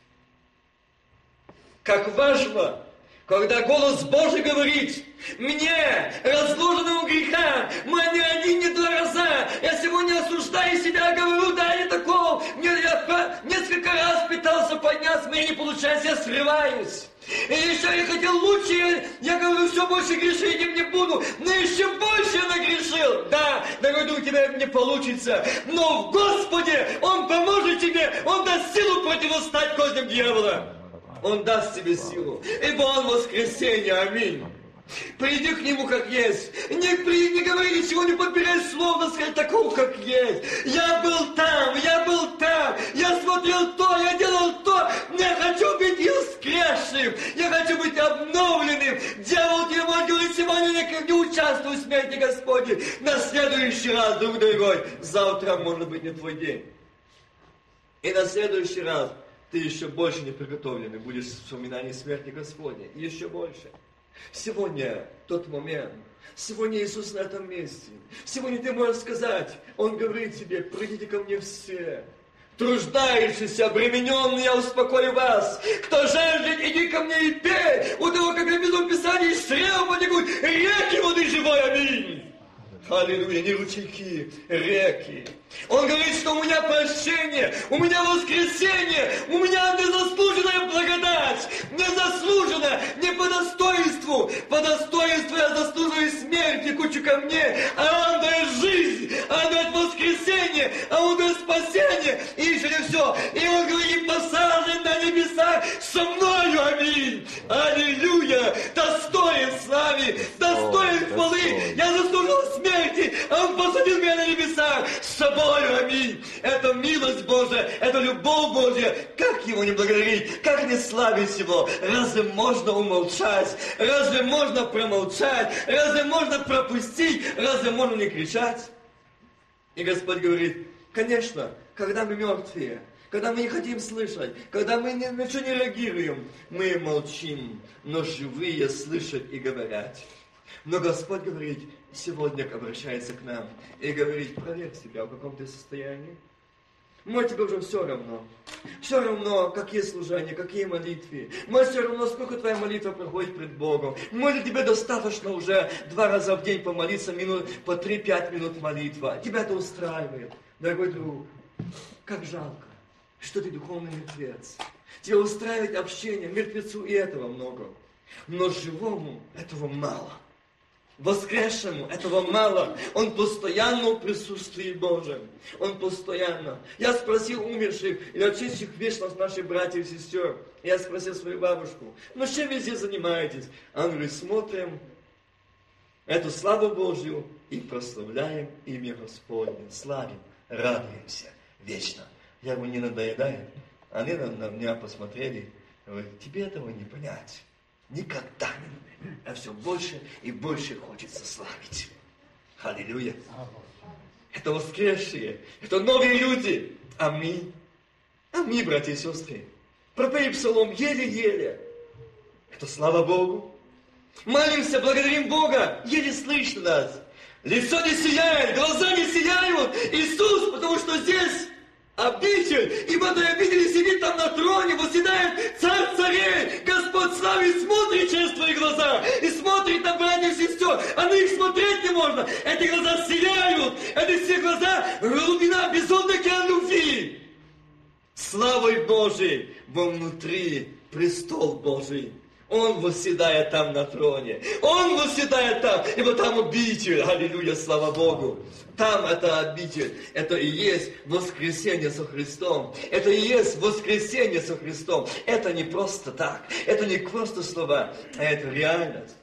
Как важно, Когда голос Божий говорит, мне, разложенному греха, мы не один, не два раза, я сегодня осуждаю себя, говорю, да, я такого, мне, я несколько раз пытался подняться, мне не получается, я срываюсь. И еще я хотел лучше, я говорю, все больше грешить не буду, но еще больше я нагрешил. Да, дорогой у тебя не получится, но в Господе Он поможет тебе, Он даст силу противостать козням дьявола. Он даст тебе силу, ибо Он воскресенье, аминь. Приди к нему как есть. Не, при, не говори ничего, не подбирай слов, но сказать такого, как есть. Я был там, я был там, Господи. На следующий раз, друг дорогой, завтра может быть не твой день. И на следующий раз ты еще больше не приготовленный будешь в вспоминании смерти Господней. И еще больше. Сегодня тот момент, сегодня Иисус на этом месте. Сегодня ты можешь сказать, Он говорит тебе, придите ко мне все, труждающиеся, обремененные, я успокою вас. Кто жаждет, иди ко мне и пей. У того, как написано в Писании, чрева потекут реки воды живой. Аминь. Аллилуйя, не ручейки, реки. Он говорит, что у меня прощение, у меня воскресение, у меня незаслуженная благодать, незаслуженная, не по достоинству. По достоинству я заслуживаю смерти, кучу ко мне, а он дает жизнь, а он дает воскресение, а он дает спасение, и еще не все. И он говорит, посажен на небесах со мною, аминь. Аллилуйя, достоин славы, достоин хвалы. Я заслужил смерти, а он посадил меня на небесах с собой тобою, аминь. Это милость Божия, это любовь Божья. Как его не благодарить, как не славить его? Разве можно умолчать? Разве можно промолчать? Разве можно пропустить? Разве можно не кричать? И Господь говорит, конечно, когда мы мертвые, когда мы не хотим слышать, когда мы ни на не реагируем, мы молчим, но живые слышат и говорят. Но Господь говорит, сегодня обращается к нам и говорит, проверь себя, в каком ты состоянии. Может, тебе уже все равно. Все равно, какие служения, какие молитвы. Может, все равно, сколько твоя молитва проходит пред Богом. Может, тебе достаточно уже два раза в день помолиться, минут, по 3-5 минут молитва. Тебя это устраивает. Дорогой друг, как жалко, что ты духовный мертвец. Тебя устраивает общение, мертвецу и этого много. Но живому этого мало воскресшему. Этого мало. Он постоянно в присутствии Божьем. Он постоянно. Я спросил умерших и очистивших вечность наших братьев и сестер. Я спросил свою бабушку, ну чем вы здесь занимаетесь? Она говорит, смотрим эту славу Божью и прославляем имя Господне. Славим, радуемся вечно. Я говорю, не надоедает. Они на, меня посмотрели, говорят, тебе этого не понять. Никогда а все больше и больше хочется славить. Аллилуйя. Это воскресшие, это новые люди. Аминь. Аминь, братья и сестры. Пропей псалом еле-еле. Это слава Богу. Молимся, благодарим Бога. Еле слышно нас. Лицо не сияет, глаза не сияют. Иисус, потому что здесь обитель, ибо на обители сидит там на троне, восседает царь царей, Господь славы, смотрит через твои глаза, и смотрит на братьев и сестер, а на них смотреть не можно, эти глаза сияют, эти все глаза глубина безумной океан любви. Славой Божией во внутри престол Божий. Он восседает там на троне. Он восседает там, ибо там обитель. Аллилуйя, слава Богу. Там это обитель. Это и есть воскресение со Христом. Это и есть воскресение со Христом. Это не просто так. Это не просто слова, а это реальность.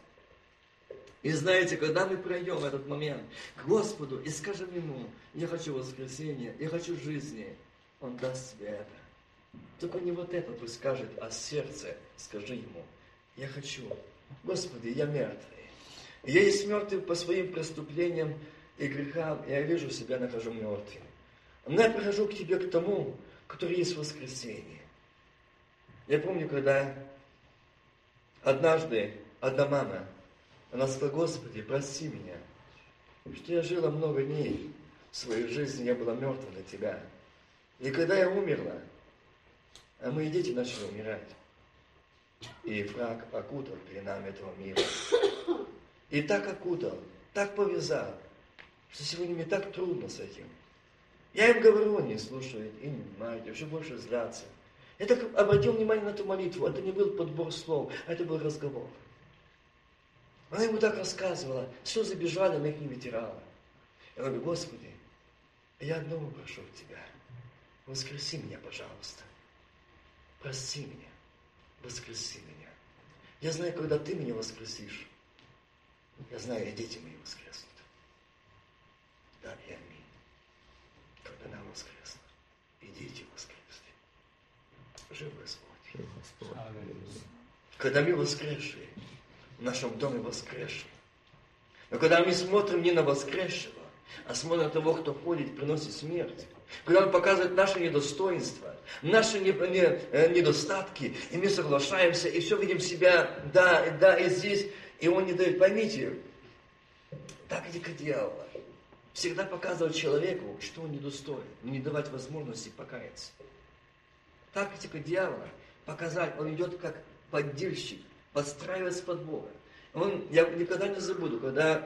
И знаете, когда мы пройдем этот момент к Господу и скажем Ему, я хочу воскресения, я хочу жизни, Он даст тебе это. Только не вот это пусть скажет, а сердце скажи Ему – я хочу. Господи, я мертвый. Я есть мертвый по своим преступлениям и грехам, я вижу себя, нахожу мертвым. Но я прихожу к Тебе, к тому, который есть воскресенье. Я помню, когда однажды одна мама, она сказала, Господи, прости меня, что я жила много дней в своей жизни, я была мертва для Тебя. И когда я умерла, а мои дети начали умирать, И враг окутал нами этого мира. И так окутал, так повязал, что сегодня мне так трудно с этим. Я им говорю, не слушает и не понимает, еще больше злятся. Я так обратил внимание на эту молитву. Это не был подбор слов, а это был разговор. Она ему так рассказывала, все забежали на их ветерана. Я говорю, Господи, я одного прошу Тебя. Воскреси меня, пожалуйста. Прости меня. Воскреси меня. Я знаю, когда Ты меня воскресишь, я знаю, и дети мои воскреснут. Да, и аминь. Когда нам воскреснут, и дети воскреснут. Жив Господь. Когда мы воскресшие, в нашем доме воскресшие. Но когда мы смотрим не на воскресшего, а смотрим на того, кто ходит, приносит смерть, когда Он показывает наши недостоинства, наши э, недостатки, и мы соглашаемся, и все видим себя, да, да, и здесь, и Он не дает. Поймите, тактика дьявола всегда показывать человеку, что он недостоин, не давать возможности покаяться. Тактика дьявола показать, он идет как поддельщик, подстраивается под Бога. Он, я никогда не забуду, когда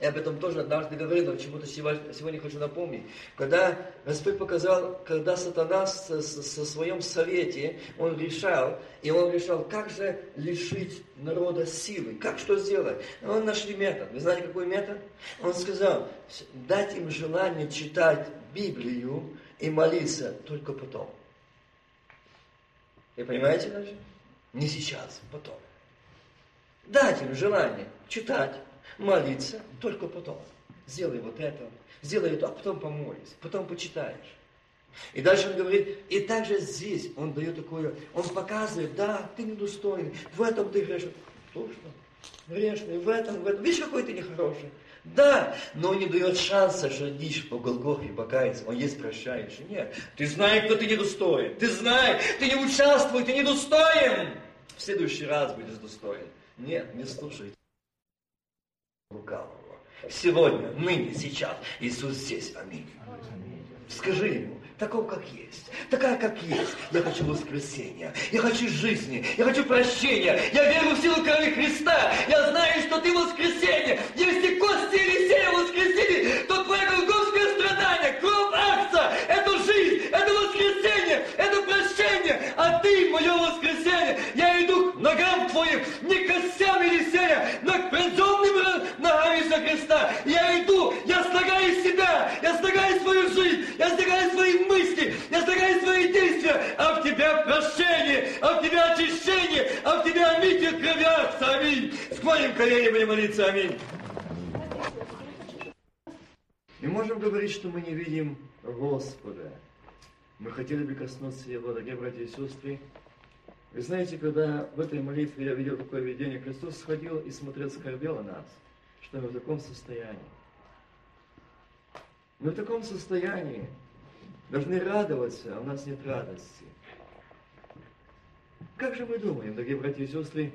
я об этом тоже однажды говорил, но почему-то сегодня хочу напомнить. Когда Господь показал, когда сатана со, со своем совете, он решал, и он решал, как же лишить народа силы, как что сделать. Он нашли метод. Вы знаете, какой метод? Он сказал, дать им желание читать Библию и молиться только потом. Вы понимаете даже? Не сейчас, потом. Дать им желание читать, молиться только потом. Сделай вот это, сделай это, а потом помолись, потом почитаешь. И дальше он говорит, и также здесь он дает такое, он показывает, да, ты недостойный, в этом ты грешный. Точно, грешный, в этом, в этом. Видишь, какой ты нехороший. Да, но не дает шанса шагнишь по Голгофе и покаяться. Он есть прощающий. Нет, ты знаешь, кто ты недостоин. Ты знаешь, ты не участвуй, ты недостоин. В следующий раз будешь достоин. Нет, не слушай лукавого. Сегодня, ныне, сейчас Иисус здесь. Аминь. Скажи ему, такого, как есть, такая, как есть. Я хочу воскресения, я хочу жизни, я хочу прощения, я верю в силу крови Христа, я знаю, что ты воскресение. Если кости Елисея воскресили, то твое моим коленем будем молиться, аминь. Мы можем говорить, что мы не видим Господа. Мы хотели бы коснуться Его, дорогие братья и сестры. Вы знаете, когда в этой молитве я видел такое видение, Христос сходил и смотрел, скорбел о нас, что мы в таком состоянии. Мы в таком состоянии, должны радоваться, а у нас нет радости. Как же мы думаем, дорогие братья и сестры,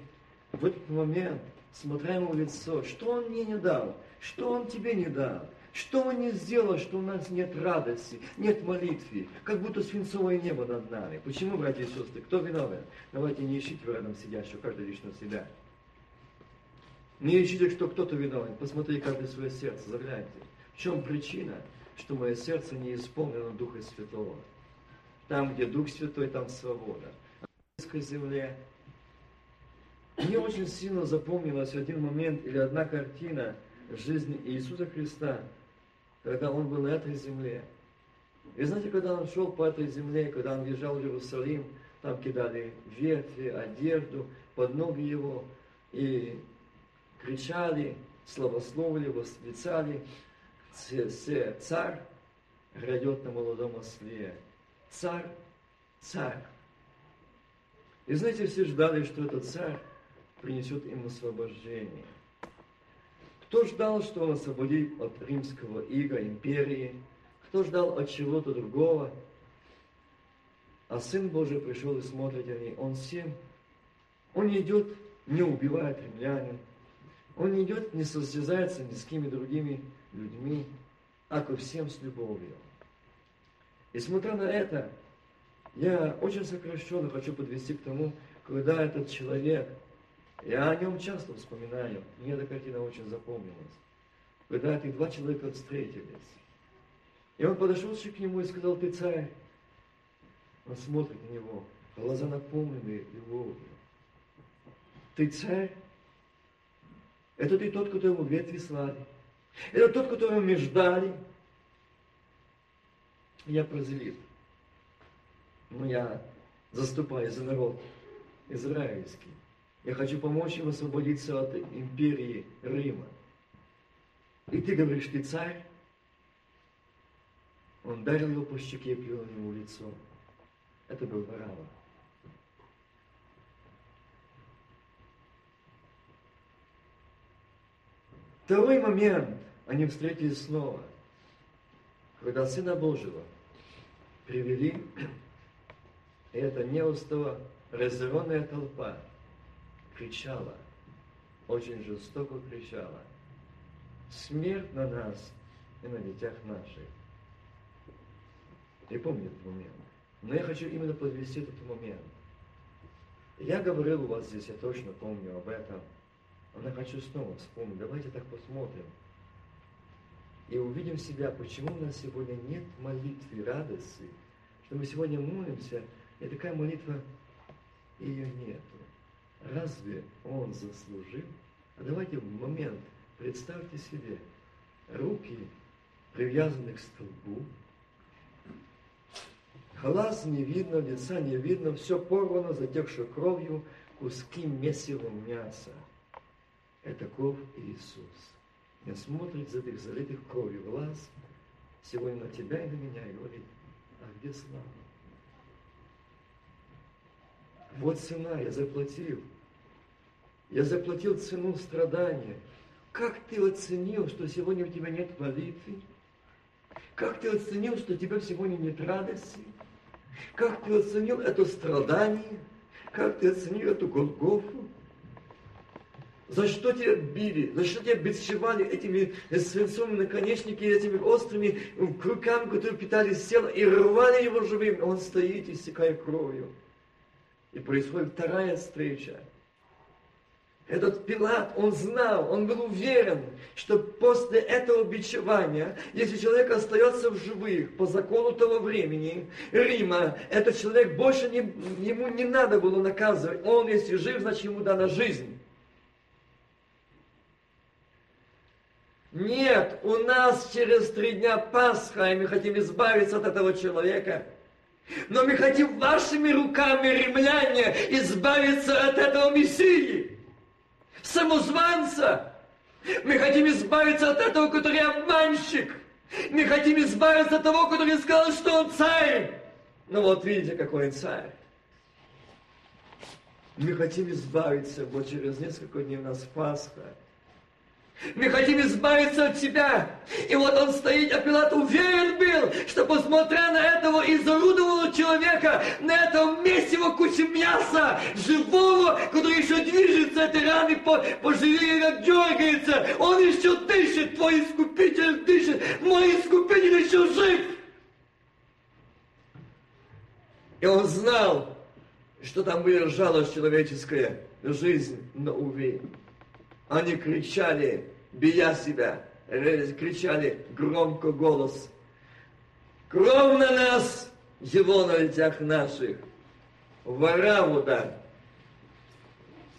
в этот момент, смотря ему в лицо, что он мне не дал, что он тебе не дал, что он не сделал, что у нас нет радости, нет молитвы, как будто свинцовое небо над нами. Почему, братья и сестры, кто виноват? Давайте не ищите рядом сидящего, каждый лично себя. Не ищите, что кто-то виноват. Посмотри каждое свое сердце, загляньте. В чем причина? что мое сердце не исполнено Духа Святого. Там, где Дух Святой, там свобода. На земле мне очень сильно запомнилась один момент или одна картина жизни Иисуса Христа, когда Он был на этой земле. И знаете, когда Он шел по этой земле, когда Он въезжал в Иерусалим, там кидали ветви, одежду под ноги Его, и кричали, славословили, восклицали, царь грядет на молодом осле. Царь, царь. И знаете, все ждали, что этот царь принесет им освобождение. Кто ждал, что он освободит от римского ига, империи? Кто ждал от чего-то другого? А Сын Божий пришел и смотрит они, Он всем, Он не идет, не убивает римлянин, Он не идет, не состязается ни с кеми другими людьми, а ко всем с любовью. И смотря на это, я очень сокращенно хочу подвести к тому, когда этот человек, я о нем часто вспоминаю, мне эта картина очень запомнилась, когда эти два человека встретились. И он подошел к нему и сказал, ты царь. Он смотрит на него, глаза наполнены любовью. Ты царь? Это ты тот, которого ветви слали. Это тот, которого мы ждали. Я прозелит. Но я заступаю за народ израильский. Я хочу помочь им освободиться от империи Рима. И ты говоришь, ты царь? Он ударил его по щеке и плюнул ему лицо. Это был Варава. Второй момент, они встретились снова, когда Сына Божьего привели, и эта неустово разъяренная толпа кричала, очень жестоко кричала, смерть на нас и на детях наших. Я помню этот момент. Но я хочу именно подвести этот момент. Я говорил у вас здесь, я точно помню об этом. Но я хочу снова вспомнить. Давайте так посмотрим. И увидим себя, почему у нас сегодня нет молитвы радости, что мы сегодня молимся, и такая молитва, ее нету. Разве он заслужил? А давайте в момент представьте себе руки, привязанные к столбу, Глаз не видно, лица не видно, все порвано, затекшее кровью, куски месива мяса. Это кровь Иисус. Он смотрит за этих залитых кровью глаз сегодня на тебя и на меня и говорит, а где слава? Вот цена, я заплатил. Я заплатил цену страдания. Как ты оценил, что сегодня у тебя нет молитвы? Как ты оценил, что у тебя сегодня нет радости? Как ты оценил это страдание? Как ты оценил эту Голгофу? За что тебя били? За что тебя бичевали этими свинцовыми наконечниками, этими острыми крюками, которые питались тело, и рвали его живым? Он стоит, истекая кровью. И происходит вторая встреча. Этот Пилат, он знал, он был уверен, что после этого бичевания, если человек остается в живых по закону того времени, Рима, этот человек больше не, ему не надо было наказывать. Он, если жив, значит ему дана жизнь. Нет, у нас через три дня Пасха, и мы хотим избавиться от этого человека. Но мы хотим вашими руками, римляне, избавиться от этого Мессии самозванца. Мы хотим избавиться от этого, который обманщик. Мы хотим избавиться от того, который сказал, что он царь. Ну вот видите, какой он царь. Мы хотим избавиться, вот через несколько дней у нас Пасха. Мы хотим избавиться от себя. И вот он стоит, а Пилат уверен был, что посмотря на этого изуродованного человека, на этом месте его куча мяса, живого, который еще движется, этой раны по, поживее, как дергается, он еще дышит, твой искупитель дышит, мой искупитель еще жив. И он знал, что там была жалость человеческая, жизнь, но увы. Они кричали, бия себя, кричали громко голос. Кровь на нас, его на лицах наших. Вараву, да.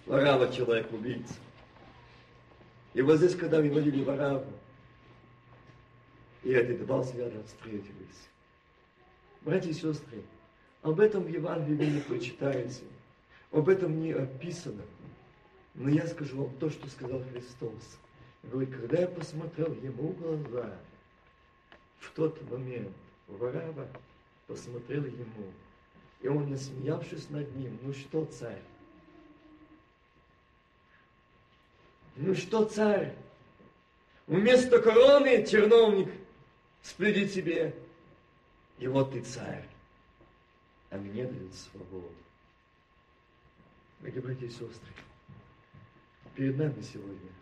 Варава человек-убийца. И вот здесь, когда выводили Вараву, и эти два взгляда встретились. Братья и сестры, об этом в Евангелии не прочитаете. Об этом не описано. Но я скажу вам то, что сказал Христос. Говорит, когда я посмотрел ему в глаза, в тот момент Варава посмотрел ему, и он, насмеявшись над ним, ну что, царь? Ну что, царь? Вместо короны черновник спледи тебе. И вот ты царь, а мне дают свободу. Дорогие братья и сестры, перед нами сегодня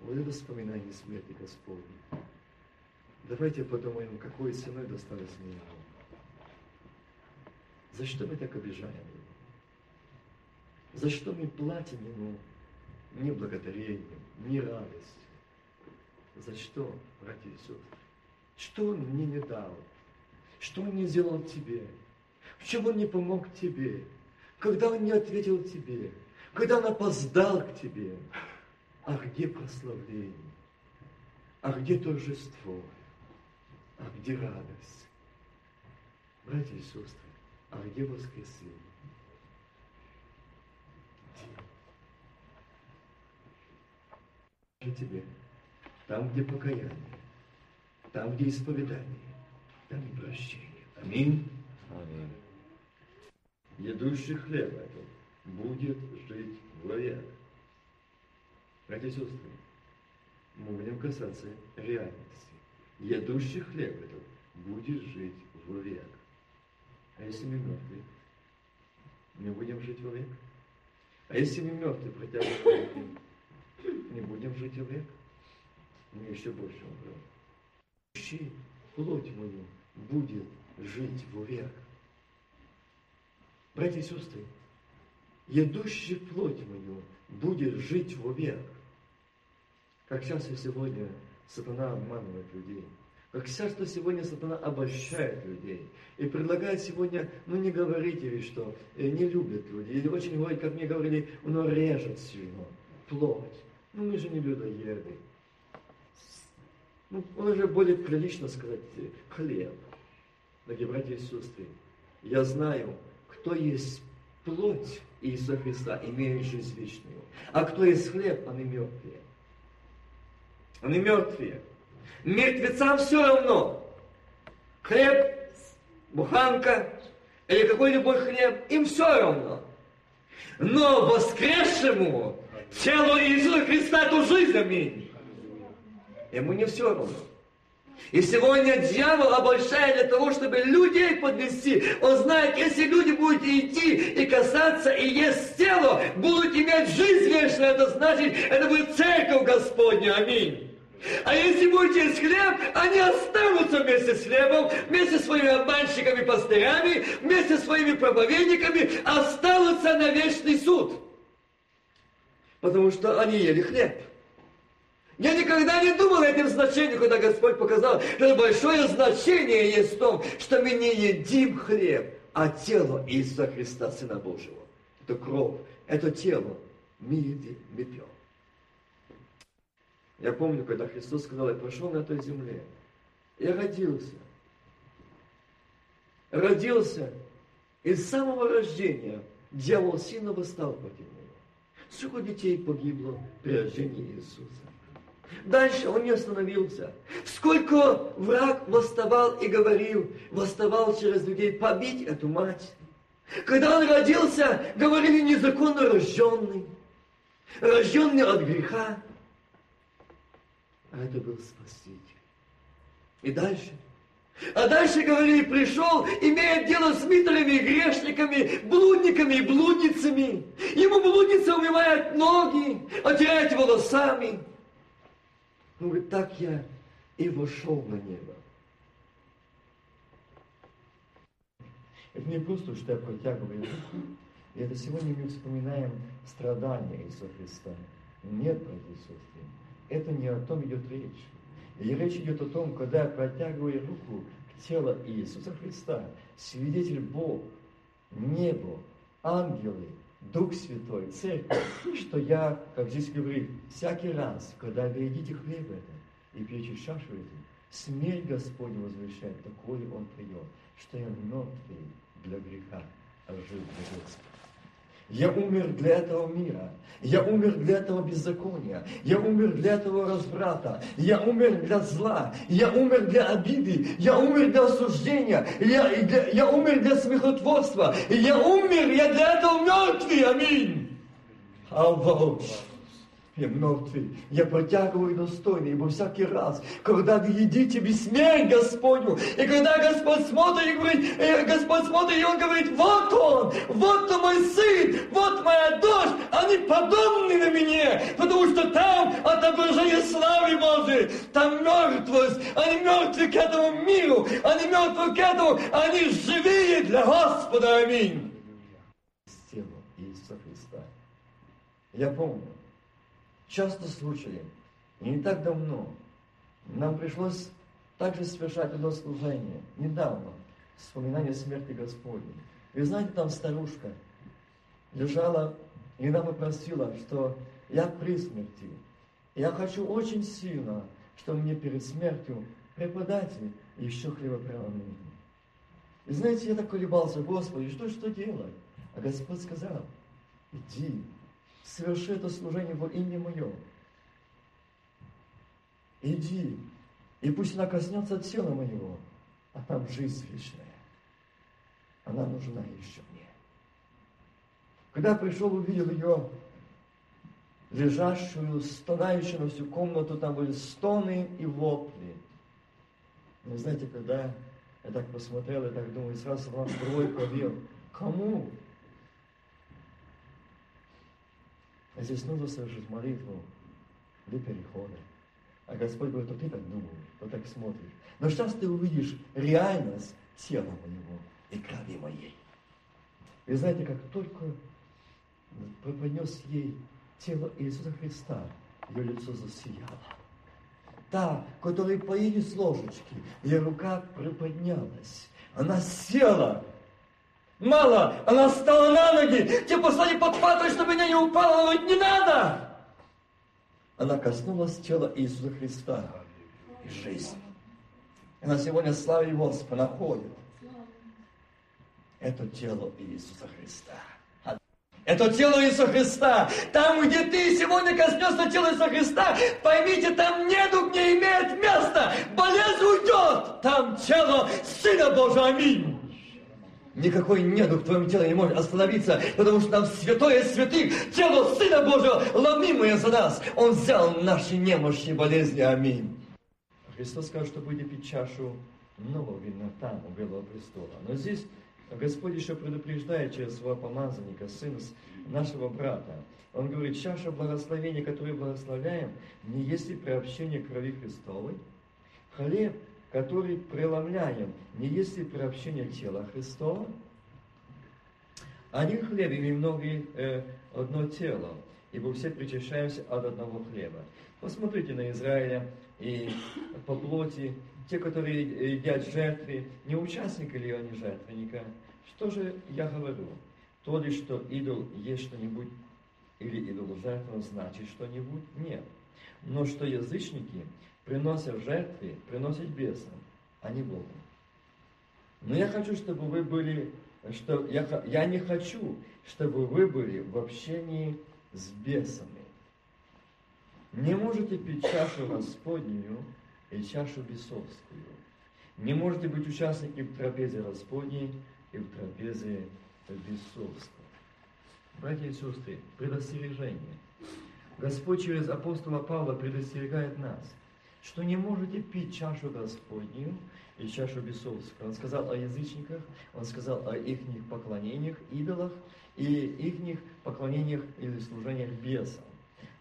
вот это вспоминание смерти Господней. Давайте подумаем, какой ценой досталось мне его. За что мы так обижаем его? за что мы платим Ему не благодарением, не радостью. За что, братья и сестры? Что Он мне не дал? Что Он не сделал тебе? В чем Он не помог тебе? Когда Он не ответил тебе? Когда Он опоздал к тебе? А где прославление? А где торжество? А где радость? Братья и сестры, а где воскресенье? Где? тебе, там, где покаяние, там, где исповедание, там и прощение. Аминь. Аминь. Едущий хлеб этот будет жить вовек. Братья и сестры, мы будем касаться реальности. Едущий хлеб этот будет жить вовек. А если мы мертвы, мы будем жить вовек? А если мы мертвы, протягиваем не будем жить вовек? Мы еще больше умрем. Ищи плоть мою будет жить вовек. Братья и сестры, едущий плоть мою будет жить вовек. Как часто сегодня сатана обманывает людей. Как часто сегодня сатана обольщает людей и предлагает сегодня, ну не говорите ведь, что э, не любят люди. Или очень говорит, как мне говорили, оно режет сильно, плоть. Ну мы же не людоеды. Ну, он уже более прилично сказать э, хлеб. Дорогие братья и сестры, я знаю, кто есть плоть Иисуса Христа, имеет жизнь вечную. А кто есть хлеб, они мертвые. Они мертвые. Мертвецам все равно. Хлеб, буханка или какой-либо хлеб, им все равно. Но воскресшему телу Иисуса Христа эту жизнь, аминь. Ему не все равно. И сегодня дьявол обольщает для того, чтобы людей подвести. Он знает, если люди будут идти и касаться и есть тело, будут иметь жизнь вечную, это значит, это будет церковь Господня. Аминь. А если будете есть хлеб, они останутся вместе с хлебом, вместе с своими обманщиками, пастырями, вместе с своими проповедниками, останутся на вечный суд. Потому что они ели хлеб. Я никогда не думал о этом значении, когда Господь показал, что большое значение есть в том, что мы не едим хлеб, а тело Иисуса Христа, Сына Божьего. Это кровь, это тело мы едим. Я помню, когда Христос сказал, я прошел на этой земле. Я родился. Родился. И с самого рождения дьявол сильно восстал против него. Сколько детей погибло при рождении Иисуса. Дальше он не остановился. Сколько враг восставал и говорил, восставал через людей побить эту мать. Когда он родился, говорили незаконно рожденный, рожденный от греха. А это был Спаситель. И дальше. А дальше, говорили, пришел, имея дело с митрами, грешниками, блудниками и блудницами. Ему блудница умывает ноги, отирает волосами. Он говорит, так я и вошел на небо. Это не просто, что я протягиваю руку. И это сегодня мы вспоминаем страдания Иисуса Христа. Нет, сестры, это не о том идет речь. И речь идет о том, когда я протягиваю руку к телу Иисуса Христа, свидетель Бог, небо, ангелы, Дух Святой, Церковь, что я, как здесь говорит, всякий раз, когда вы едите хлеб это и пьете чашу эту, смерть Господня возвещает, такой Он прием, что я мертвый для греха, а жив для Господа. Я умер для этого мира. Я умер для этого беззакония. Я умер для этого разврата. Я умер для зла. Я умер для обиды. Я умер для осуждения. Я, для, я умер для смехотворства. Я умер, я для этого мертвый. Аминь. Аллах я мертвый, я протягиваю достойный, ибо всякий раз, когда вы едите без Господню, и когда Господь смотрит и говорит, и Господь смотрит, и Он говорит, вот Он, вот он мой сын, вот моя дочь, они подобны на меня, потому что там отображение славы Божией, там мертвость, они мертвы к этому миру, они мертвы к этому, они живые для Господа, аминь. Тело Иисуса Христа. Я помню, часто случаи, и не так давно, нам пришлось также совершать одно служение, недавно, вспоминание смерти Господней. Вы знаете, там старушка лежала и она попросила, что я при смерти. Я хочу очень сильно, чтобы мне перед смертью преподать еще хлебопреломление. И знаете, я так колебался, Господи, что, что делать? А Господь сказал, иди, соверши это служение во имя Мое. Иди, и пусть она коснется тела моего, а там жизнь вечная. Она нужна еще мне. Когда пришел, увидел ее лежащую, стонающую на всю комнату, там были стоны и вопли. Вы знаете, когда я так посмотрел, я так думаю, сразу вам кровой повел. Кому? А здесь нужно совершить молитву для перехода. А Господь говорит, вот ты так думаешь, вот так смотришь. Но сейчас ты увидишь реальность тела моего и крови моей. И знаете, как только преподнес ей тело Иисуса Христа, ее лицо засияло. Та, которая поели с ложечки, ее рука приподнялась. Она села. Мало, она встала на ноги. Те послали подхватывать, чтобы меня не упала, но не надо. Она коснулась тела Иисуса Христа и жизнь. Она сегодня славе Господа находит. Это тело Иисуса Христа. Это тело Иисуса Христа. Там, где ты сегодня коснешься тела Иисуса Христа, поймите, там недуг не имеет места. Болезнь уйдет. Там тело Сына Божьего. Аминь. Никакой недуг в твоем теле не может остановиться, потому что там святое святых, тело Сына Божьего, ломимое за нас. Он взял наши немощи болезни. Аминь. Христос сказал, что будете пить чашу нового вина там, у Белого престола. Но здесь Господь еще предупреждает через своего помазанника, сына нашего брата. Он говорит, чаша благословения, которую благословляем, не есть ли приобщение крови Христовой? Хлеб, который преломляем, не есть ли приобщение тела Христова? Один хлеб и многие э, одно тело, ибо все причащаемся от одного хлеба. Посмотрите на Израиля и по плоти, те, которые едят жертвы, не участники ли они жертвенника? Что же я говорю? То ли, что идол есть что-нибудь, или идол жертва значит что-нибудь? Нет. Но что язычники, приносят жертвы, приносят бесам, а не Богу. Но я хочу, чтобы вы были, что я, я не хочу, чтобы вы были в общении с бесами. Не можете пить чашу Господнюю и чашу бесовскую. Не можете быть участниками в трапезе Господней и в трапезе бесовской. Братья и сестры, предостережение. Господь через апостола Павла предостерегает нас, что не можете пить чашу Господнюю и чашу бесовскую. Он сказал о язычниках, он сказал о их поклонениях, идолах и их поклонениях или служениях бесам.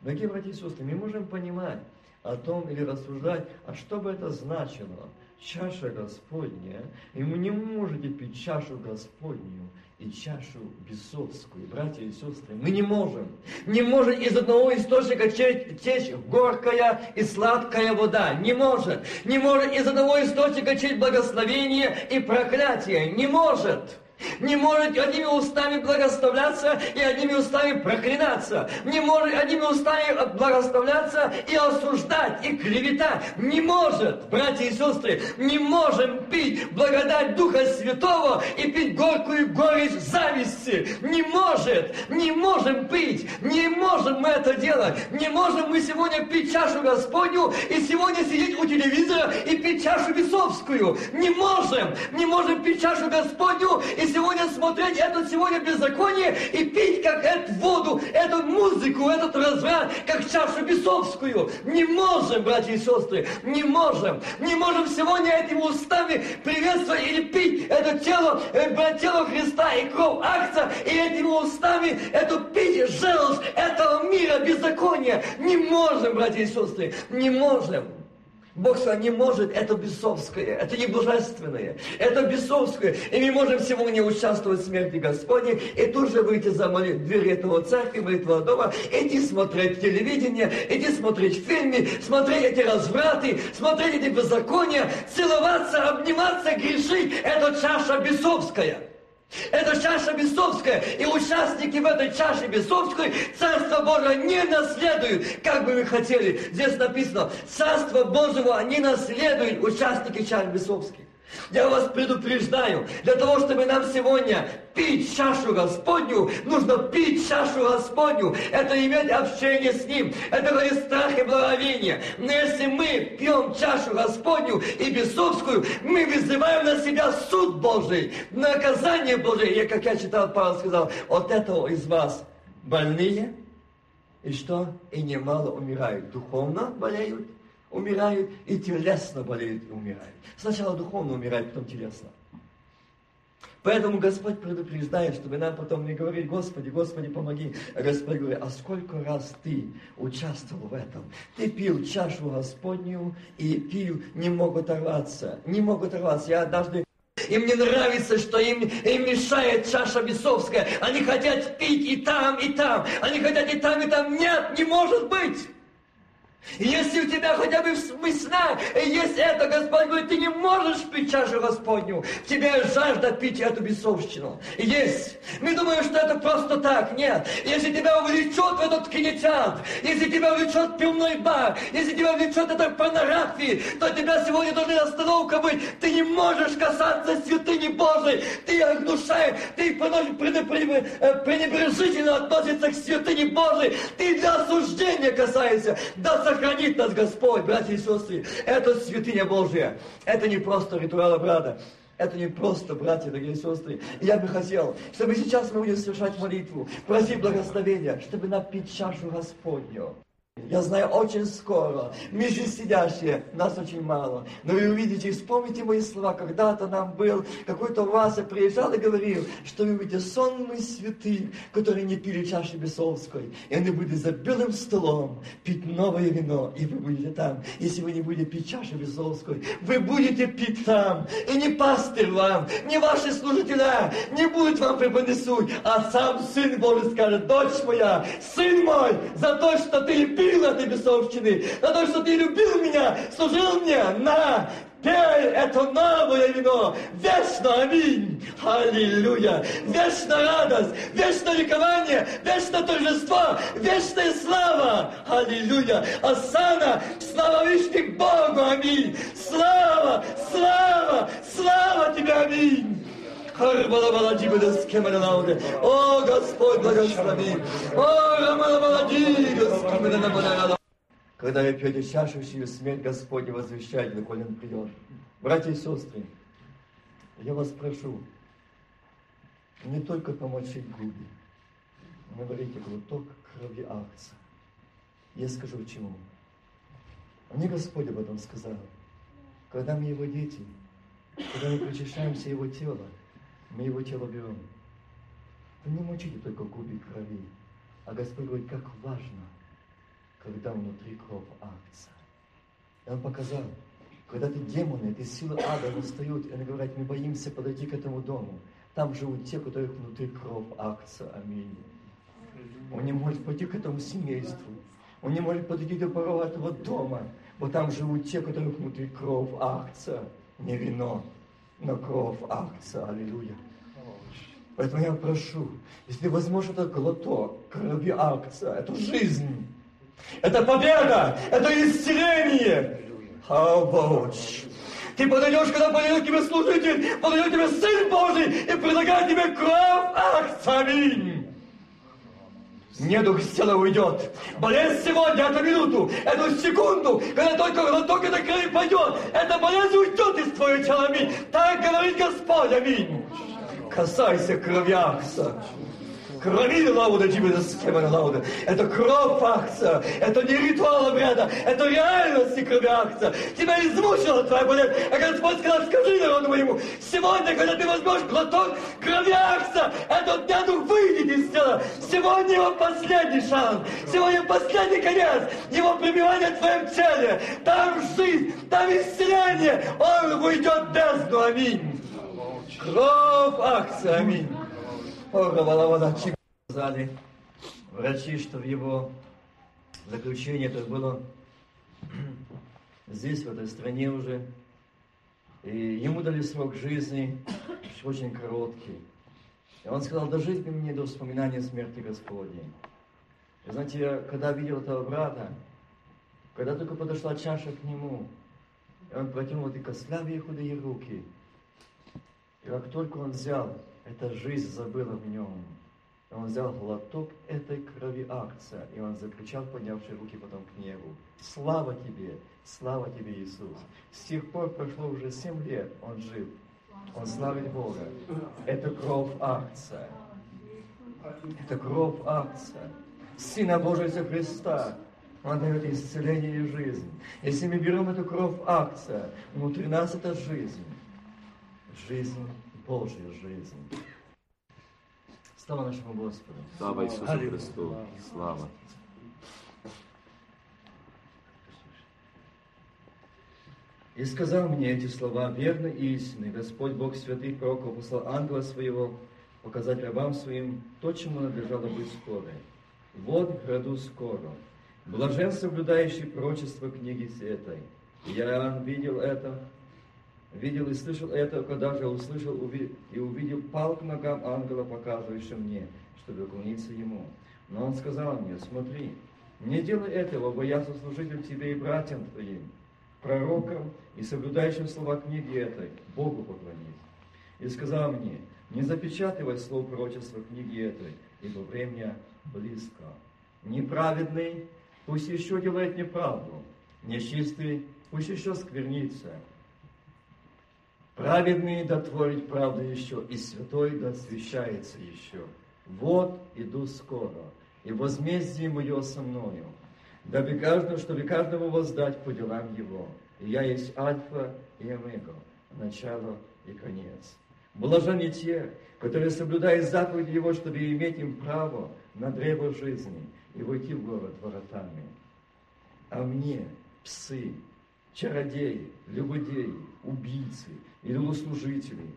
Дорогие братья и сестры, мы можем понимать о том или рассуждать, а что бы это значило? Чаша Господня, и вы не можете пить чашу Господню и чашу бесовскую, братья и сестры. Мы не можем. Не может из одного источника течь горькая и сладкая вода. Не может. Не может из одного источника течь благословение и проклятие. Не может не может одними устами благословляться и одними устами проклинаться, не может одними устами благословляться и осуждать, и клеветать. Не может, братья и сестры, не можем пить благодать Духа Святого и пить горькую горечь зависти. Не может, не можем пить, не можем мы это делать. Не можем мы сегодня пить чашу Господню и сегодня сидеть у телевизора и пить чашу бесовскую. Не можем, не можем пить чашу Господню и сегодня смотреть это сегодня беззаконие и пить как эту воду, эту музыку, этот разврат, как чашу бесовскую. Не можем, братья и сестры, не можем. Не можем сегодня этими устами приветствовать или пить это тело, э, тело Христа и кровь акция, и этими устами эту пить желчь этого мира беззакония. Не можем, братья и сестры, не можем. Бог не может, это бесовское, это не божественное, это бесовское. И мы можем сегодня участвовать в смерти Господней и тут же выйти за дверь этого церкви, молитвенного дома, идти смотреть телевидение, идти смотреть фильмы, смотреть эти развраты, смотреть эти беззакония, целоваться, обниматься, грешить. Это чаша бесовская. Это чаша бесовская, и участники в этой чаше бесовской Царство Божие не наследуют, как бы вы хотели. Здесь написано, Царство Божьего не наследуют участники чаш бесовских. Я вас предупреждаю, для того, чтобы нам сегодня пить чашу Господню, нужно пить чашу Господню. Это иметь общение с Ним. Это говорит страх и благовение. Но если мы пьем чашу Господню и бесовскую, мы вызываем на себя суд Божий, наказание Божие. И как я читал, Павел сказал, от этого из вас больные, и что? И немало умирают. Духовно болеют, умирают, и телесно болеют и умирают. Сначала духовно умирают, потом телесно. Поэтому Господь предупреждает, чтобы нам потом не говорить, Господи, Господи, помоги. Господь говорит, а сколько раз ты участвовал в этом? Ты пил чашу Господню и пил, не мог оторваться, не мог оторваться. Я однажды им не нравится, что им, им мешает чаша бесовская. Они хотят пить и там, и там. Они хотят и там, и там. Нет, не может быть. Если у тебя хотя бы в есть это, Господь говорит, ты не можешь пить чашу Господню. В тебе жажда пить эту бесовщину. Есть. Мы думаем, что это просто так. Нет. Если тебя увлечет в этот кинотеатр, если тебя увлечет пивной бар, если тебя увлечет это порнографии, то тебя сегодня должна остановка быть. Ты не можешь касаться святыни Божией. Ты огнушаешь, ты э, пренебрежительно относишься к святыне Божией. Ты для осуждения касаешься. Да сохранит нас Господь, братья и сестры. Это святыня Божья. Это не просто ритуал обряда. Это не просто, братья, дорогие сестры. Я бы хотел, чтобы сейчас мы будем совершать молитву, просить благословения, чтобы напить чашу Господню. Я знаю, очень скоро, мы здесь сидящие, нас очень мало. Но вы увидите, вспомните мои слова, когда-то нам был, какой-то Вася приезжал и говорил, что вы будете сонмы святых, которые не пили чаши бесовской. И они будут за белым столом пить новое вино, и вы будете там. Если вы не будете пить чашу бесовской, вы будете пить там. И не пастырь вам, не ваши служителя, не будут вам преподнесуть, а сам Сын Божий скажет, дочь моя, сын мой, за то, что ты пил любил этой бесовщины, за то, что ты любил меня, служил мне, на, пей это новое вино, вечно аминь, аллилуйя, вечно радость, вечно ликование, вечно торжество, вечная слава, аллилуйя, осана, слава вишни Богу, аминь, слава, слава, слава тебе, аминь. Когда вы пьете чашу сию, смерть Господня возвещает, доколе Он придет. Братья и сестры, я вас прошу, не только помочить губы, но говорите глоток крови акца. Я скажу почему. Мне Господь об этом сказал. Когда мы Его дети, когда мы причащаемся Его тела, мы его тело берем. Вы не мучите только кубик крови, а Господь говорит, как важно, когда внутри кровь акция. И Он показал, когда ты демоны, эти силы ада восстают, и они говорят, мы боимся подойти к этому дому. Там живут те, которых внутри кровь акция. Аминь. Он не может пойти к этому семейству. Он не может подойти до порога этого дома. Вот там живут те, которых внутри кровь акция, не вино на кровь акция. Аллилуйя. Поэтому я прошу, если возможно этот глоток крови акция, это жизнь, это победа, это исцеление. Хабоч. Ты подойдешь, когда подойдет тебе служитель, подойдет тебе Сын Божий и предлагает тебе кровь акция. Аминь. Недух с тела уйдет. Болезнь сегодня, эту минуту, эту секунду, когда только глоток этой крови пойдет, эта болезнь уйдет из твоего тела. Аминь. Так говорит Господь. Аминь. Касайся крови Акса. Крови лауда тебе за схема лауда. Это кровь акция. Это не ритуал обряда. Это реальность крови акция. Тебя измучила твоя болезнь. А Господь сказал, скажи народу моему, сегодня, когда ты возьмешь глоток крови акция, этот дядух выйдет из тела. Сегодня его последний шанс. Сегодня последний конец. Его пребывание в твоем теле. Там жизнь, там исцеление. Он уйдет в бездну. Аминь. Кровь акция. Аминь. Сказали врачи, что в его заключении это было здесь, в этой стране уже. И ему дали срок жизни, очень короткий. И он сказал, дожить бы мне до вспоминания смерти Господней. И знаете, я когда видел этого брата, когда только подошла чаша к нему, и он протянул эти костлявые худые руки, и как только он взял эта жизнь забыла в нем. И он взял глоток этой крови акция, и он закричал, поднявший руки потом к небу. Слава тебе, слава тебе, Иисус. С тех пор прошло уже семь лет, он жив. Он славит Бога. Это кровь акция. Это кровь акция. Сына Божия Христа. Он дает исцеление и жизнь. Если мы берем эту кровь акция, внутри нас это жизнь. Жизнь Божью жизнь. Слава нашему Господу. Слава Иисусу Христу. Слава. И сказал мне эти слова, верно и истинны. Господь Бог святых пророков послал ангела своего показать рабам своим то, чему надлежало быть скоро. Вот граду скоро. Блажен соблюдающий пророчество книги этой. Я видел это, видел и слышал это, когда же услышал и увидел, пал к ногам ангела, показывающего мне, чтобы уклониться ему. Но он сказал мне, смотри, не делай этого, бо я сослужитель тебе и братьям твоим, пророкам и соблюдающим слова книги этой, Богу поклонись. И сказал мне, не запечатывай слов пророчества книги этой, ибо время близко. Неправедный пусть еще делает неправду, нечистый пусть еще сквернится, Праведный дотворит правду еще, и святой да освящается еще. Вот иду скоро, и возмездие мое со мною, дабы каждому, чтобы каждому воздать по делам его. И я есть Альфа и Омега, начало и конец. Блажены те, которые соблюдают заповеди Его, чтобы иметь им право на древо жизни и войти в город воротами. А мне, псы, чародеи, любодеи, убийцы, идолослужители,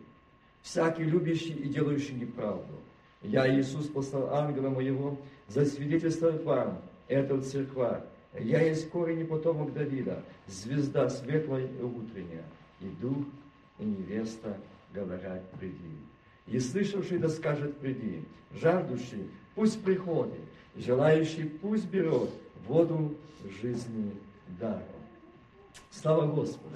всякий любящий и делающий неправду. Я, Иисус, послал ангела моего, засвидетельствовать вам, это церква. Я есть корень и потомок Давида, звезда светлая и утренняя, и дух, и невеста говорят, приди. И слышавший да скажет, приди, жаждущий, пусть приходит, желающий, пусть берет воду жизни даром. Слава Господу.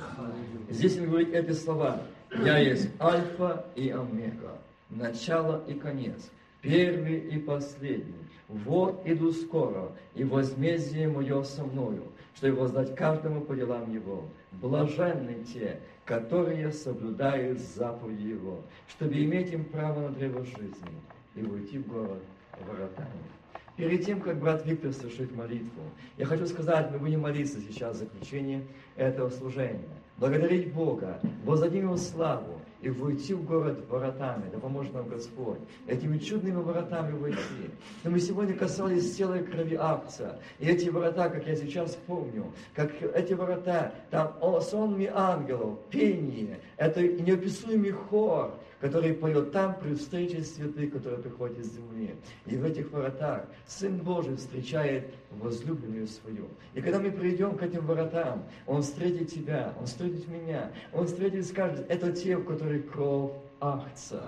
Здесь он говорит эти слова. Я есть Альфа и Омега, начало и конец, первый и последний. Вот иду скоро, и возмездие мое со мною, чтобы воздать каждому по делам его. Блаженны те, которые соблюдают заповеди его, чтобы иметь им право на древо жизни и уйти в город воротами. Перед тем, как брат Виктор совершит молитву, я хочу сказать, мы будем молиться сейчас в заключение этого служения. Благодарить Бога, воздадим Ему славу и войти в город воротами, да поможет нам Господь, этими чудными воротами войти. Но мы сегодня касались целой крови акция, и эти ворота, как я сейчас помню, как эти ворота, там о, сонми ангелов, пение, это неописуемый хор, который поет там при встрече святых, которые приходят из земли. И в этих воротах Сын Божий встречает возлюбленную свою. И когда мы придем к этим воротам, Он встретит тебя, Он встретит меня, Он встретит и скажет, это те, у которых кровь акция.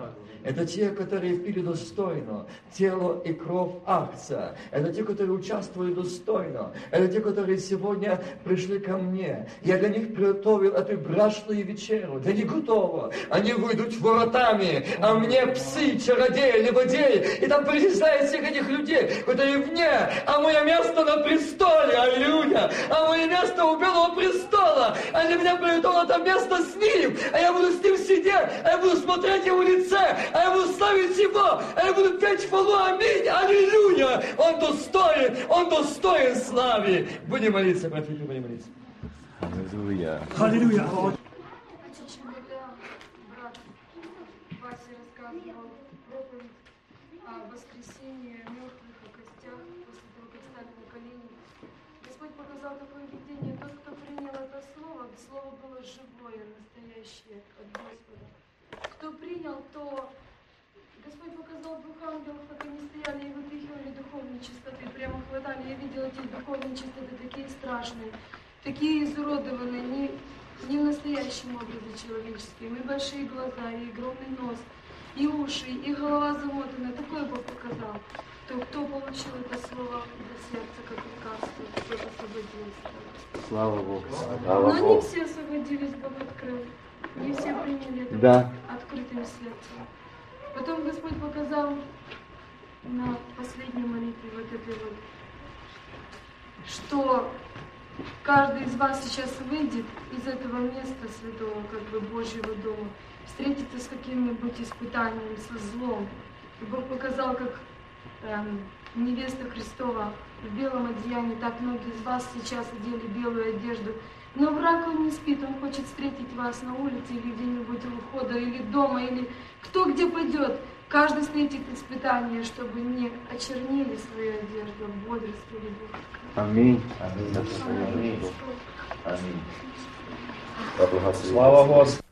Это те, которые пили достойно тело и кровь акция. Это те, которые участвовали достойно. Это те, которые сегодня пришли ко мне. Я для них приготовил эту брачную вечеру. Для них готово. Они выйдут воротами, а мне псы, чародеи, леводеи. И там перечисляют всех этих людей, которые вне, а мое место на престоле. Аллилуйя. А мое место у Белого престола. А для меня приготовлено там место с ним. А я буду с ним сидеть а я буду смотреть его лице, а я буду ставить его, а я буду петь хвалу, аминь, аллилуйя. Он достоин, он достоин славы. Будем молиться, братья, будем молиться. Аллилуйя. Аллилуйя. Отец, когда брат Вася рассказывал проповедь о воскресении мертвых, о костях, после того, как стали на колени, Господь показал такое видение. Тот, кто принял это слово, слово было живое, настоящее от Господа. Кто принял, то Господь показал двух ангелов, как они стояли и выпихивали духовные чистоты, прямо хватали. Я видела эти духовные чистоты такие страшные, такие изуродованные, не, не в настоящем образе человеческим. И большие глаза, и огромный нос, и уши, и голова замотанная. Такое Бог показал. То, кто получил это слово до сердца, как лекарство, тот освободился. Слава Богу. Но Слава не Богу. все освободились, Бог открыл. Не все приняли это Да. открытым сердцем. Потом Господь показал на последней молитве вот этой вот, что каждый из вас сейчас выйдет из этого места святого, как бы Божьего дома, встретится с каким-нибудь испытанием, со злом. И Бог показал, как эм, невеста Христова в белом одеянии, так многие из вас сейчас одели белую одежду. Но враг, он не спит, он хочет встретить вас на улице или где-нибудь у входа, или дома, или кто где пойдет. Каждый встретит испытание, чтобы не очернили свою одежду, а бодрствовали Бог. Аминь. Аминь. Аминь. Аминь. Слава Господу.